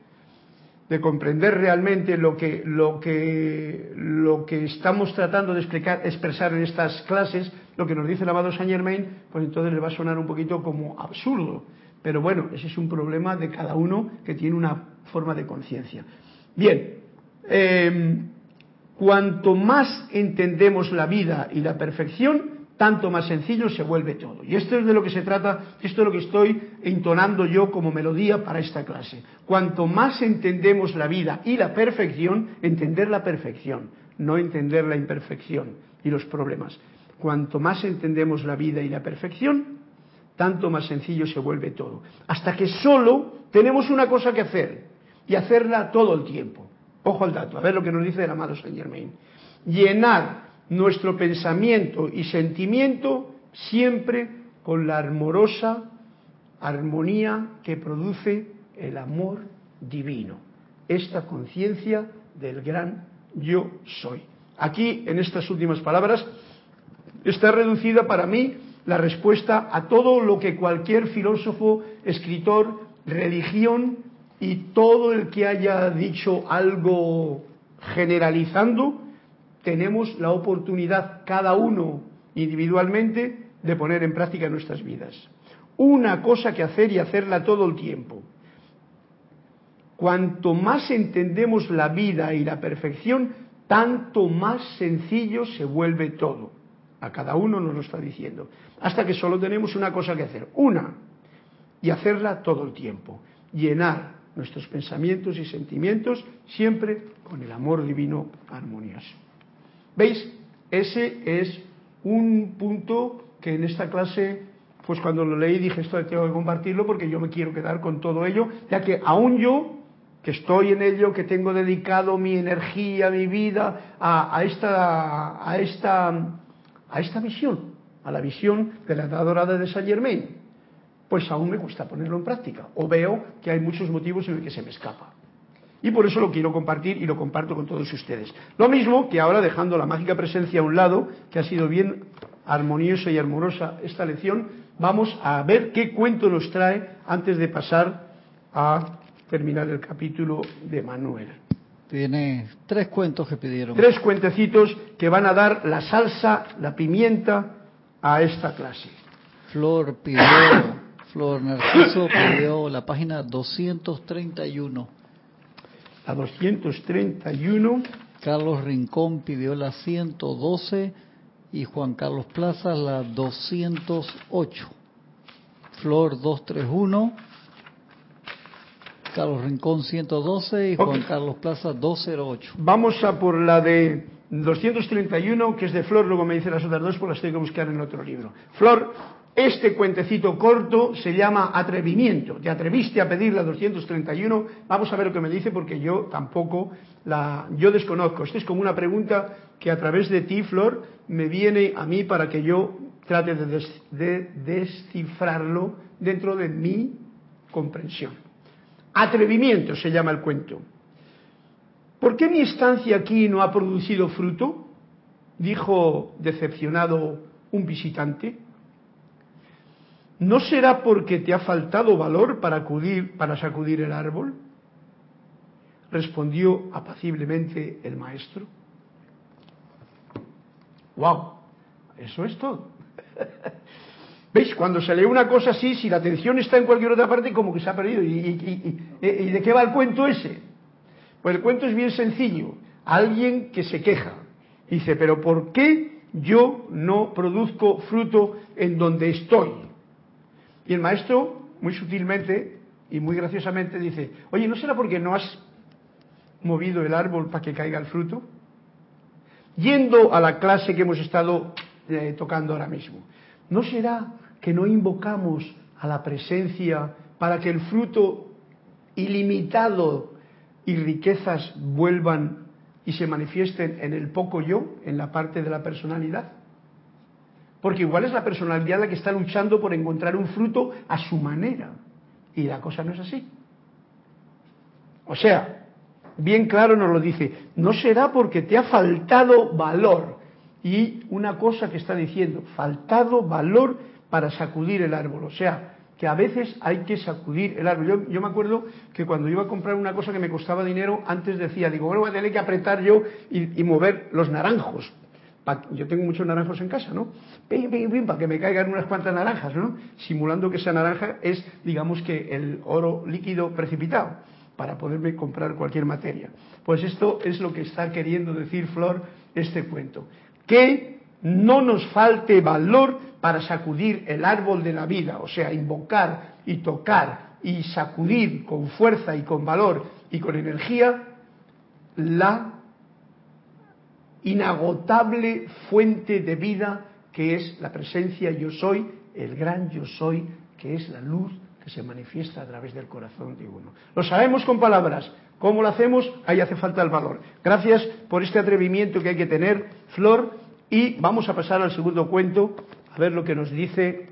de comprender realmente lo que, lo que, lo que estamos tratando de explicar, expresar en estas clases, lo que nos dice el amado Saint Germain, pues entonces le va a sonar un poquito como absurdo. Pero bueno, ese es un problema de cada uno que tiene una forma de conciencia. Bien, eh, Cuanto más entendemos la vida y la perfección, tanto más sencillo se vuelve todo. Y esto es de lo que se trata, esto es lo que estoy entonando yo como melodía para esta clase. Cuanto más entendemos la vida y la perfección, entender la perfección, no entender la imperfección y los problemas. Cuanto más entendemos la vida y la perfección, tanto más sencillo se vuelve todo. Hasta que solo tenemos una cosa que hacer y hacerla todo el tiempo. Ojo al dato, a ver lo que nos dice el amado Saint Germain. Llenar nuestro pensamiento y sentimiento siempre con la amorosa armonía que produce el amor divino, esta conciencia del gran yo soy. Aquí, en estas últimas palabras, está reducida para mí la respuesta a todo lo que cualquier filósofo, escritor, religión y todo el que haya dicho algo generalizando, tenemos la oportunidad cada uno individualmente de poner en práctica nuestras vidas. Una cosa que hacer y hacerla todo el tiempo. Cuanto más entendemos la vida y la perfección, tanto más sencillo se vuelve todo. A cada uno nos lo está diciendo. Hasta que solo tenemos una cosa que hacer. Una. Y hacerla todo el tiempo. Llenar nuestros pensamientos y sentimientos, siempre con el amor divino armonioso. ¿Veis? Ese es un punto que en esta clase, pues cuando lo leí dije esto tengo que compartirlo porque yo me quiero quedar con todo ello, ya que aún yo, que estoy en ello, que tengo dedicado mi energía, mi vida a, esta, a, esta, a esta visión, a la visión de la edad dorada de Saint Germain, pues aún me cuesta ponerlo en práctica o veo que hay muchos motivos en los que se me escapa. Y por eso lo quiero compartir y lo comparto con todos ustedes. Lo mismo que ahora dejando la mágica presencia a un lado, que ha sido bien armoniosa y armorosa esta lección, vamos a ver qué cuento nos trae antes de pasar a terminar el capítulo de Manuel. Tiene tres cuentos que pidieron. Tres cuentecitos que van a dar la salsa, la pimienta a esta clase. Flor pidió, Flor Narciso pidió la página 231. La 231. Carlos Rincón pidió la 112 y Juan Carlos Plaza la 208. Flor 231, Carlos Rincón 112 y Juan Carlos Plaza 208. Vamos a por la de 231, que es de Flor, luego me dice las otras dos, pues las tengo que buscar en otro libro. Flor, este cuentecito corto se llama Atrevimiento. Te atreviste a pedir la 231. Vamos a ver lo que me dice porque yo tampoco la yo desconozco. Esto es como una pregunta que a través de ti, Flor, me viene a mí para que yo trate de, de descifrarlo dentro de mi comprensión. Atrevimiento se llama el cuento. ¿Por qué mi estancia aquí no ha producido fruto? dijo decepcionado un visitante. ¿No será porque te ha faltado valor para, acudir, para sacudir el árbol? Respondió apaciblemente el maestro. ¡Wow! Eso es todo. ¿Veis? Cuando se lee una cosa así, si la atención está en cualquier otra parte, como que se ha perdido. ¿Y, y de qué va el cuento ese? Pues el cuento es bien sencillo. Alguien que se queja. Dice, pero ¿por qué yo no produzco fruto en donde estoy? Y el maestro, muy sutilmente y muy graciosamente, dice, oye, ¿no será porque no has movido el árbol para que caiga el fruto? Yendo a la clase que hemos estado eh, tocando ahora mismo, ¿no será que no invocamos a la presencia para que el fruto ilimitado y riquezas vuelvan y se manifiesten en el poco yo, en la parte de la personalidad? Porque igual es la personalidad la que está luchando por encontrar un fruto a su manera. Y la cosa no es así. O sea, bien claro nos lo dice, no será porque te ha faltado valor. Y una cosa que está diciendo, faltado valor para sacudir el árbol. O sea, que a veces hay que sacudir el árbol. Yo, me acuerdo que cuando iba a comprar una cosa que me costaba dinero, antes decía, digo, bueno, voy a tener que apretar yo y mover los naranjos, yo tengo muchos naranjos en casa, ¿no? Pim, pim, pim, para que me caigan unas cuantas naranjas, ¿no? Simulando que esa naranja es, digamos que, el oro líquido precipitado, para poderme comprar cualquier materia. Pues esto es lo que está queriendo decir Flor este cuento. Que no nos falte valor para sacudir el árbol de la vida, o sea, invocar y tocar y sacudir con fuerza y con valor y con energía la inagotable fuente de vida que es la presencia yo soy, el gran yo soy, que es la luz que se manifiesta a través del corazón de uno. Lo sabemos con palabras. ¿Cómo lo hacemos? Ahí hace falta el valor. Gracias por este atrevimiento que hay que tener, Flor. Y vamos a pasar al segundo cuento, a ver lo que nos dice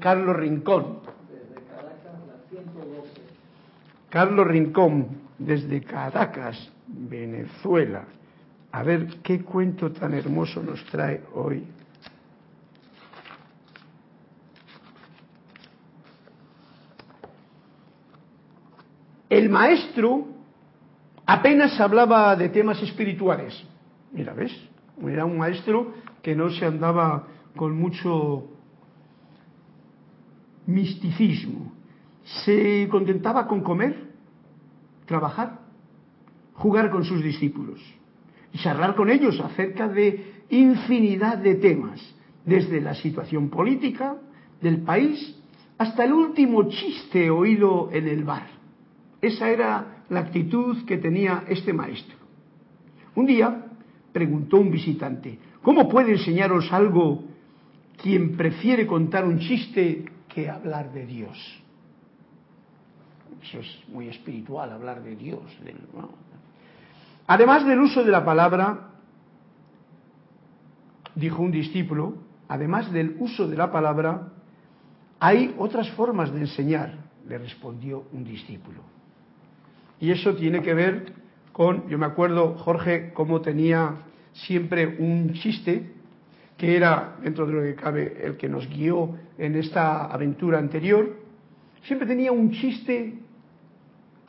Carlos Rincón. Desde Caracas, la 112. Carlos Rincón, desde Caracas, Venezuela. A ver qué cuento tan hermoso nos trae hoy. El maestro apenas hablaba de temas espirituales. Mira, ¿ves? Era un maestro que no se andaba con mucho misticismo. Se contentaba con comer, trabajar, jugar con sus discípulos y charlar con ellos acerca de infinidad de temas, desde la situación política del país hasta el último chiste oído en el bar. Esa era la actitud que tenía este maestro. Un día preguntó un visitante, ¿cómo puede enseñaros algo quien prefiere contar un chiste que hablar de Dios? Eso es muy espiritual, hablar de Dios. Además del uso de la palabra, dijo un discípulo, además del uso de la palabra, hay otras formas de enseñar, le respondió un discípulo. Y eso tiene que ver con, yo me acuerdo, Jorge, cómo tenía siempre un chiste, que era, dentro de lo que cabe, el que nos guió en esta aventura anterior, siempre tenía un chiste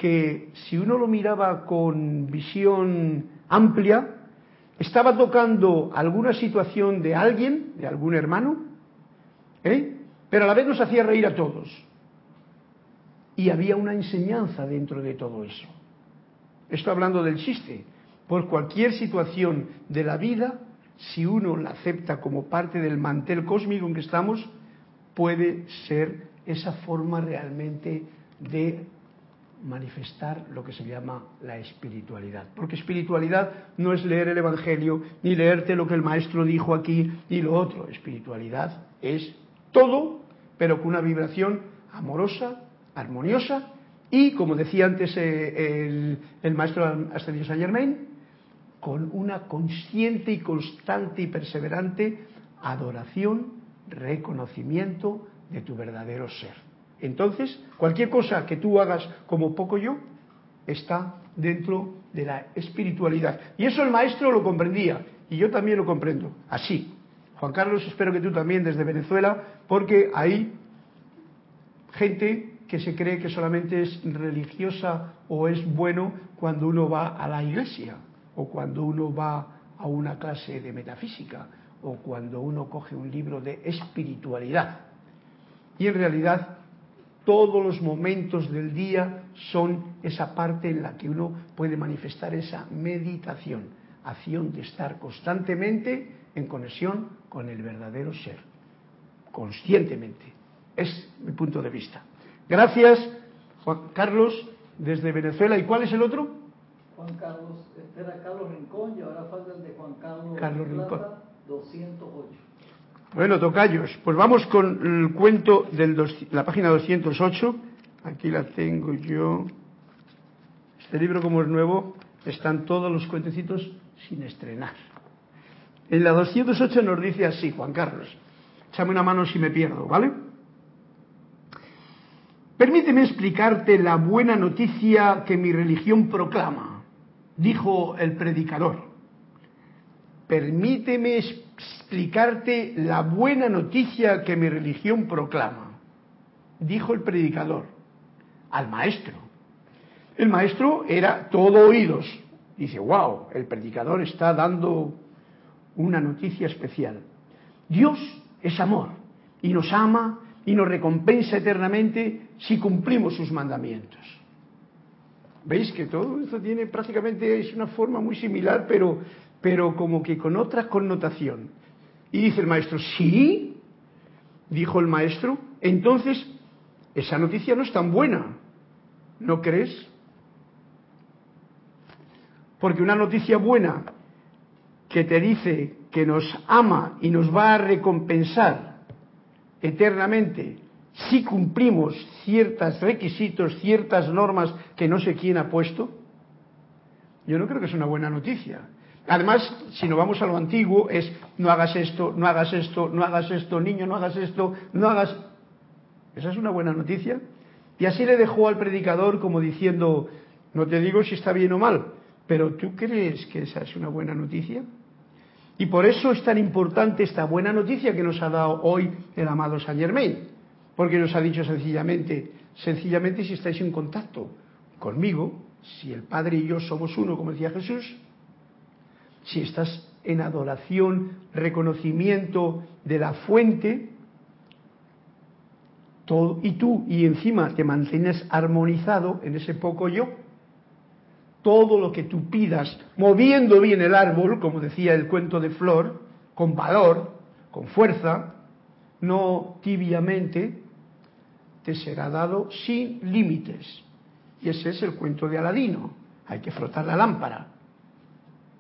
que si uno lo miraba con visión amplia, estaba tocando alguna situación de alguien, de algún hermano, ¿eh? pero a la vez nos hacía reír a todos. Y había una enseñanza dentro de todo eso. Estoy hablando del chiste. Por cualquier situación de la vida, si uno la acepta como parte del mantel cósmico en que estamos, puede ser esa forma realmente de manifestar lo que se llama la espiritualidad. Porque espiritualidad no es leer el Evangelio, ni leerte lo que el maestro dijo aquí, ni lo otro. Espiritualidad es todo, pero con una vibración amorosa, armoniosa, y, como decía antes eh, el, maestro Ascendido Saint Germain, con una consciente y constante y perseverante adoración, reconocimiento de tu verdadero ser. Entonces, cualquier cosa que tú hagas como poco yo está dentro de la espiritualidad. Y eso el maestro lo comprendía y yo también lo comprendo. Así. Juan Carlos, espero que tú también desde Venezuela, porque hay gente que se cree que solamente es religiosa o es bueno cuando uno va a la iglesia o cuando uno va a una clase de metafísica o cuando uno coge un libro de espiritualidad. Y en realidad todos los momentos del día son esa parte en la que uno puede manifestar esa meditación, acción de estar constantemente en conexión con el verdadero ser, conscientemente. Es mi punto de vista. Gracias, Juan Carlos, desde Venezuela. ¿Y cuál es el otro? Juan Carlos, este era Carlos Rincón y ahora falta el de Juan Carlos, Carlos Rincón. 208. Bueno, tocayos, pues vamos con el cuento de la página 208. Aquí la tengo yo. Este libro, como es nuevo, están todos los cuentecitos sin estrenar. En la 208 nos dice así, Juan Carlos. Échame una mano si me pierdo, ¿vale? Permíteme explicarte la buena noticia que mi religión proclama, dijo el predicador. Permíteme explicarte la buena noticia que mi religión proclama, dijo el predicador al maestro. El maestro era todo oídos. Dice, wow, el predicador está dando una noticia especial. Dios es amor y nos ama y nos recompensa eternamente si cumplimos sus mandamientos. ¿Veis que todo esto tiene prácticamente es una forma muy similar, pero, pero como que con otra connotación? Y dice el maestro, sí, dijo el maestro, entonces esa noticia no es tan buena, ¿no crees? Porque una noticia buena que te dice que nos ama y nos va a recompensar eternamente si cumplimos ciertos requisitos, ciertas normas que no sé quién ha puesto, yo no creo que es una buena noticia. Además, si nos vamos a lo antiguo, es no hagas esto, no hagas esto, no hagas esto, niño, no hagas esto, no hagas... ¿Esa es una buena noticia? Y así le dejó al predicador como diciendo, no te digo si está bien o mal, pero ¿tú crees que esa es una buena noticia? Y por eso es tan importante esta buena noticia que nos ha dado hoy el amado Saint Germain, porque nos ha dicho sencillamente, sencillamente si estáis en contacto conmigo, si el Padre y yo somos uno, como decía Jesús, si estás en adoración, reconocimiento de la fuente, todo, y tú y encima te mantienes armonizado en ese poco yo, todo lo que tú pidas, moviendo bien el árbol, como decía el cuento de Flor, con valor, con fuerza, no tibiamente, te será dado sin límites. Y ese es el cuento de Aladino. Hay que frotar la lámpara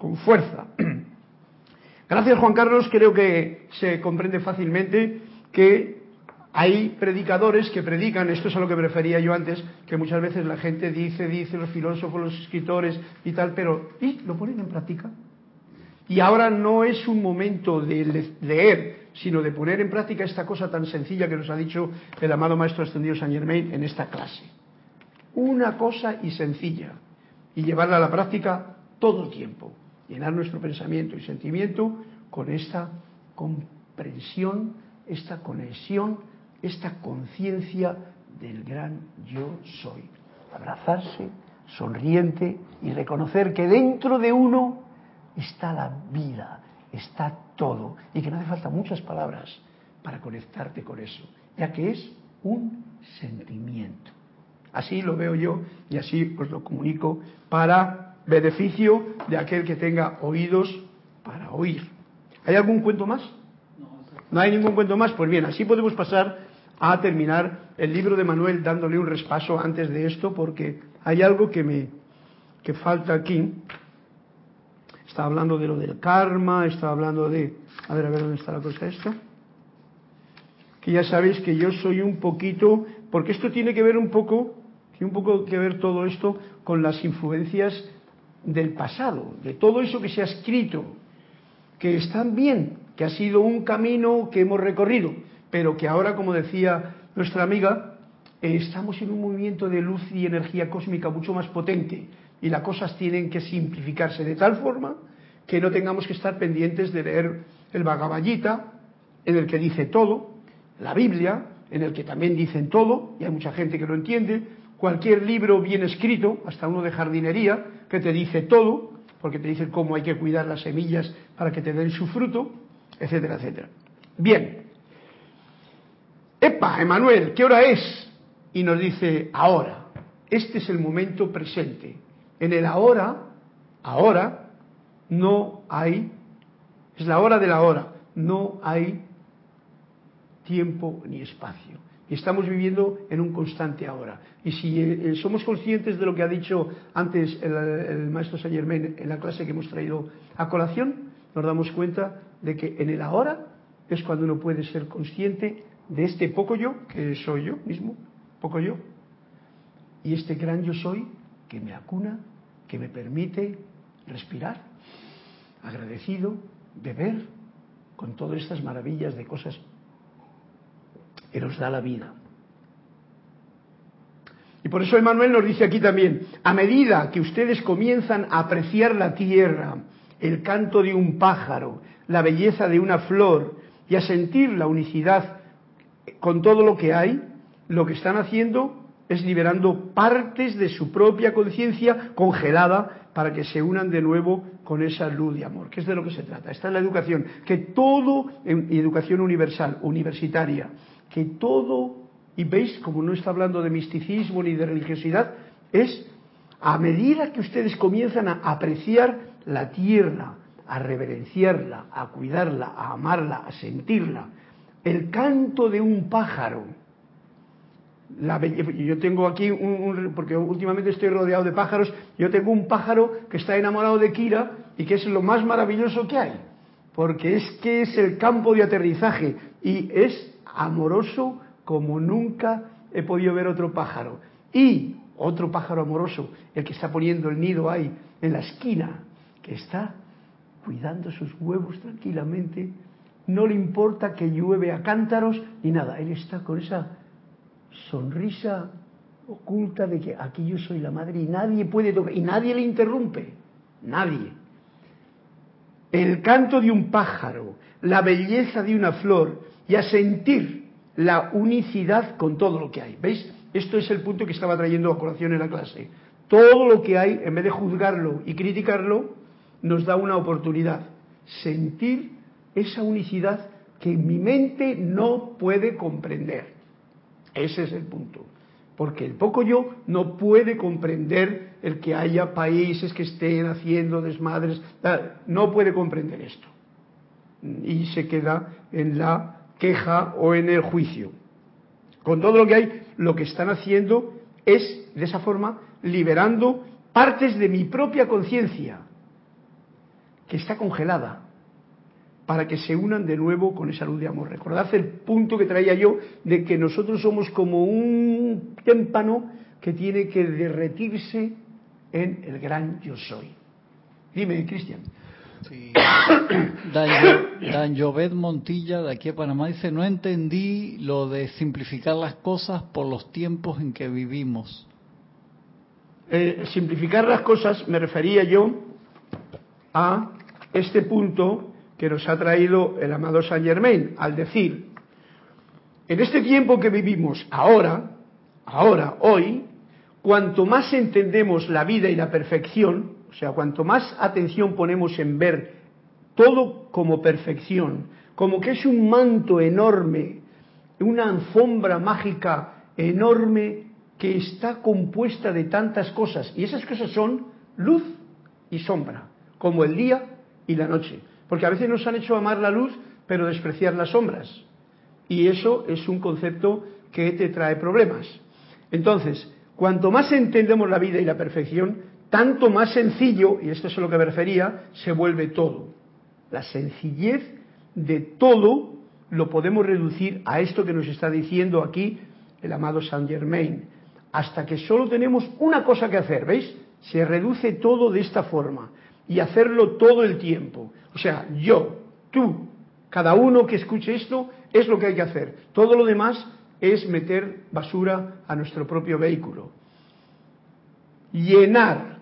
con fuerza. Gracias Juan Carlos, creo que se comprende fácilmente que hay predicadores que predican, esto es a lo que me refería yo antes, que muchas veces la gente dice, dice, los filósofos, los escritores y tal, pero ¿y lo ponen en práctica? Y ahora no es un momento de leer, sino de poner en práctica esta cosa tan sencilla que nos ha dicho el amado Maestro Ascendido Saint Germain en esta clase. Una cosa y sencilla, y llevarla a la práctica todo el tiempo. Llenar nuestro pensamiento y sentimiento con esta comprensión, esta conexión esta conciencia del gran yo soy. Abrazarse, sonriente y reconocer que dentro de uno está la vida, está todo, y que no hace falta muchas palabras para conectarte con eso, ya que es un sentimiento. Así lo veo yo y así os lo comunico para beneficio de aquel que tenga oídos para oír. ¿Hay algún cuento más? No hay ningún cuento más. Pues bien, así podemos pasar a terminar el libro de Manuel dándole un respaso antes de esto porque hay algo que me que falta aquí. Está hablando de lo del karma, está hablando de a ver a ver dónde está la cosa esto. Que ya sabéis que yo soy un poquito porque esto tiene que ver un poco tiene un poco que ver todo esto con las influencias del pasado, de todo eso que se ha escrito, que están bien, que ha sido un camino que hemos recorrido, pero que ahora, como decía nuestra amiga, eh, estamos en un movimiento de luz y energía cósmica mucho más potente y las cosas tienen que simplificarse de tal forma que no tengamos que estar pendientes de leer el Bhagavad Gita, en el que dice todo, la Biblia, en el que también dicen todo, y hay mucha gente que lo entiende, cualquier libro bien escrito, hasta uno de jardinería, que te dice todo, porque te dice cómo hay que cuidar las semillas para que te den su fruto, etcétera, etcétera. Bien, Epa, Emanuel, ¿qué hora es? Y nos dice, ahora. Este es el momento presente. En el ahora, ahora, no hay, es la hora de la hora, no hay tiempo ni espacio. Estamos viviendo en un constante ahora. Y si eh, somos conscientes de lo que ha dicho antes el, maestro Saint Germain en la clase que hemos traído a colación, nos damos cuenta de que en el ahora es cuando uno puede ser consciente de este poco yo, que soy yo mismo, poco yo, y este gran yo soy que me acuna, que me permite respirar, agradecido, beber, con todas estas maravillas de cosas que nos da la vida. Y por eso Emanuel nos dice aquí también, a medida que ustedes comienzan a apreciar la tierra, el canto de un pájaro, la belleza de una flor y a sentir la unicidad con todo lo que hay, lo que están haciendo es liberando partes de su propia conciencia congelada para que se unan de nuevo con esa luz de amor, que es de lo que se trata. Esta es la educación, que todo, educación universal, universitaria, que todo, y veis, como no está hablando de misticismo ni de religiosidad, es a medida que ustedes comienzan a apreciar la tierra, a reverenciarla, a cuidarla, a amarla, a sentirla, el canto de un pájaro. yo tengo aquí, un, porque últimamente estoy rodeado de pájaros, yo tengo un pájaro que está enamorado de Kira y que es lo más maravilloso que hay, porque es que es el campo de aterrizaje y es amoroso como nunca he podido ver otro pájaro. Y otro pájaro amoroso, el que está poniendo el nido ahí en la esquina, que está cuidando sus huevos tranquilamente no le importa que llueve a cántaros ni nada. Él está con esa sonrisa oculta de que aquí yo soy la madre y nadie puede tocar, y nadie le interrumpe, nadie. El canto de un pájaro, la belleza de una flor y a sentir la unicidad con todo lo que hay. ¿Veis? Esto es el punto que estaba trayendo a colación en la clase. Todo lo que hay, en vez de juzgarlo y criticarlo, nos da una oportunidad. Sentir esa unicidad que mi mente no puede comprender. Ese es el punto. Porque el poco yo no puede comprender el que haya países que estén haciendo desmadres, no puede comprender esto. Y se queda en la queja o en el juicio. Con todo lo que hay, lo que están haciendo es, de esa forma, liberando partes de mi propia conciencia que está congelada para que se unan de nuevo con esa luz de amor. Recordad el punto que traía yo de que nosotros somos como un témpano que tiene que derretirse en el gran yo soy. Dime, Cristian. Sí. Dan, Jovet Montilla de aquí a Panamá dice, no entendí lo de simplificar las cosas por los tiempos en que vivimos. Eh, simplificar las cosas me refería yo a este punto que nos ha traído el amado Saint Germain, al decir, en este tiempo que vivimos ahora, ahora, hoy, cuanto más entendemos la vida y la perfección, o sea, cuanto más atención ponemos en ver todo como perfección, como que es un manto enorme, una alfombra mágica enorme que está compuesta de tantas cosas, y esas cosas son luz y sombra, como el día y la noche, porque a veces nos han hecho amar la luz, pero despreciar las sombras, y eso es un concepto que te trae problemas. Entonces, cuanto más entendemos la vida y la perfección, tanto más sencillo, y esto es a lo que me refería, se vuelve todo. La sencillez de todo lo podemos reducir a esto que nos está diciendo aquí el amado Saint Germain, hasta que solo tenemos una cosa que hacer, ¿veis? Se reduce todo de esta forma y hacerlo todo el tiempo. O sea, yo, tú, cada uno que escuche esto es lo que hay que hacer. Todo lo demás es meter basura a nuestro propio vehículo. Llenar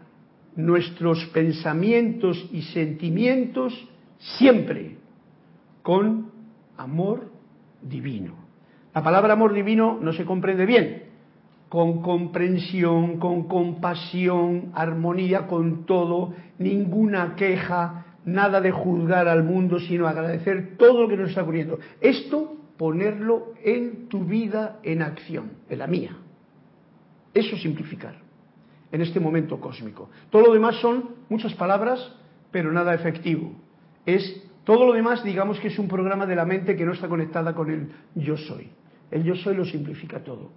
nuestros pensamientos y sentimientos siempre con amor divino. La palabra amor divino no se comprende bien, con comprensión, con compasión, armonía con todo, ninguna queja, nada de juzgar al mundo, sino agradecer todo lo que nos está ocurriendo. Esto ponerlo en tu vida en acción, en la mía. Eso simplificar en este momento cósmico. Todo lo demás son muchas palabras, pero nada efectivo. Es todo lo demás, digamos que es un programa de la mente que no está conectada con el yo soy. El yo soy lo simplifica todo.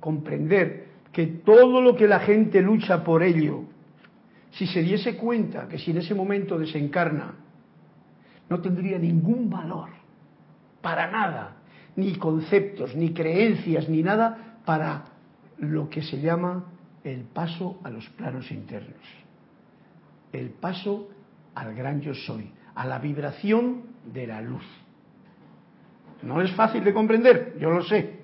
Comprender que todo lo que la gente lucha por ello, si se diese cuenta que si en ese momento desencarna, no tendría ningún valor, para nada, ni conceptos, ni creencias, ni nada para lo que se llama el paso a los planos internos, el paso al gran yo soy, a la vibración de la luz. No es fácil de comprender, yo lo sé,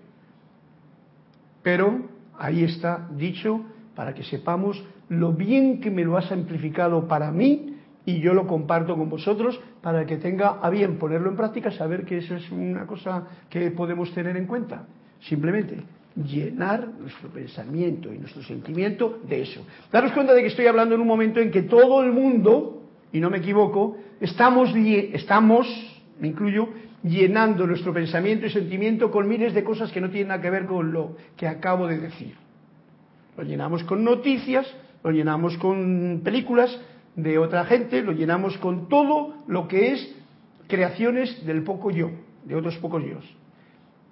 pero ahí está dicho para que sepamos lo bien que me lo ha simplificado para mí y yo lo comparto con vosotros para que tenga a bien ponerlo en práctica, saber que eso es una cosa que podemos tener en cuenta. Simplemente llenar nuestro pensamiento y nuestro sentimiento de eso. Daros cuenta de que estoy hablando en un momento en que todo el mundo, y no me equivoco, estamos, estamos, me incluyo, llenando nuestro pensamiento y sentimiento con miles de cosas que no tienen nada que ver con lo que acabo de decir. Lo llenamos con noticias, lo llenamos con películas de otra gente, lo llenamos con todo lo que es creaciones del poco yo, de otros pocos yo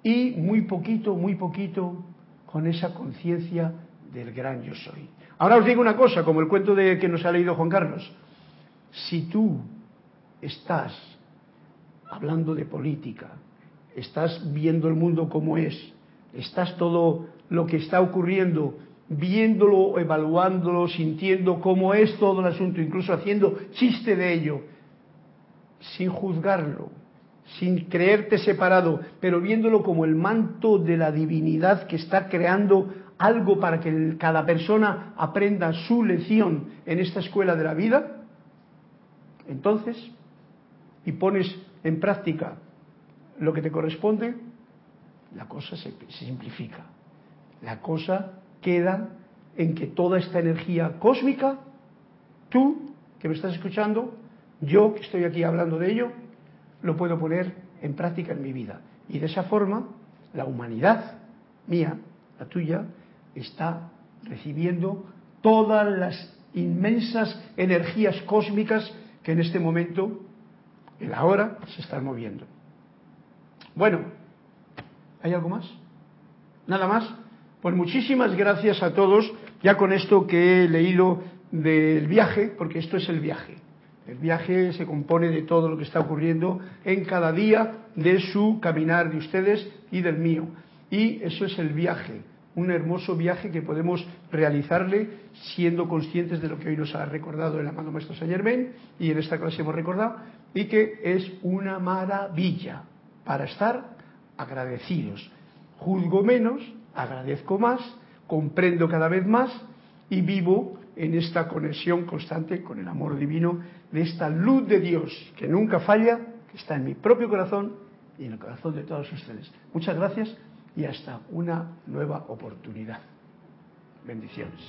y muy poquito, muy poquito con esa conciencia del gran yo soy. Ahora os digo una cosa, como el cuento de que nos ha leído Juan Carlos. Si tú estás hablando de política, estás viendo el mundo como es, estás todo lo que está ocurriendo, viéndolo, evaluándolo, sintiendo cómo es todo el asunto, incluso haciendo chiste de ello, sin juzgarlo, sin creerte separado, pero viéndolo como el manto de la divinidad que está creando algo para que cada persona aprenda su lección en esta escuela de la vida, entonces, y pones en práctica lo que te corresponde, la cosa se, simplifica. La cosa queda en que toda esta energía cósmica, tú que me estás escuchando, yo que estoy aquí hablando de ello, lo puedo poner en práctica en mi vida. Y de esa forma, la humanidad mía, la tuya, está recibiendo todas las inmensas energías cósmicas que en este momento, en la hora, se están moviendo. Bueno, ¿hay algo más? ¿Nada más? Pues muchísimas gracias a todos Ya con esto que he leído del viaje, porque esto es el viaje. El viaje se compone de todo lo que está ocurriendo en cada día de su caminar de ustedes y del mío. Y eso es el viaje, un hermoso viaje que podemos realizarle siendo conscientes de lo que hoy nos ha recordado el amado Maestro Saint Germain y en esta clase hemos recordado, y que es una maravilla para estar agradecidos. Juzgo menos, agradezco más, comprendo cada vez más y vivo en esta conexión constante con el amor divino de esta luz de Dios que nunca falla, que está en mi propio corazón y en el corazón de todos ustedes. Muchas gracias y hasta una nueva oportunidad. Bendiciones.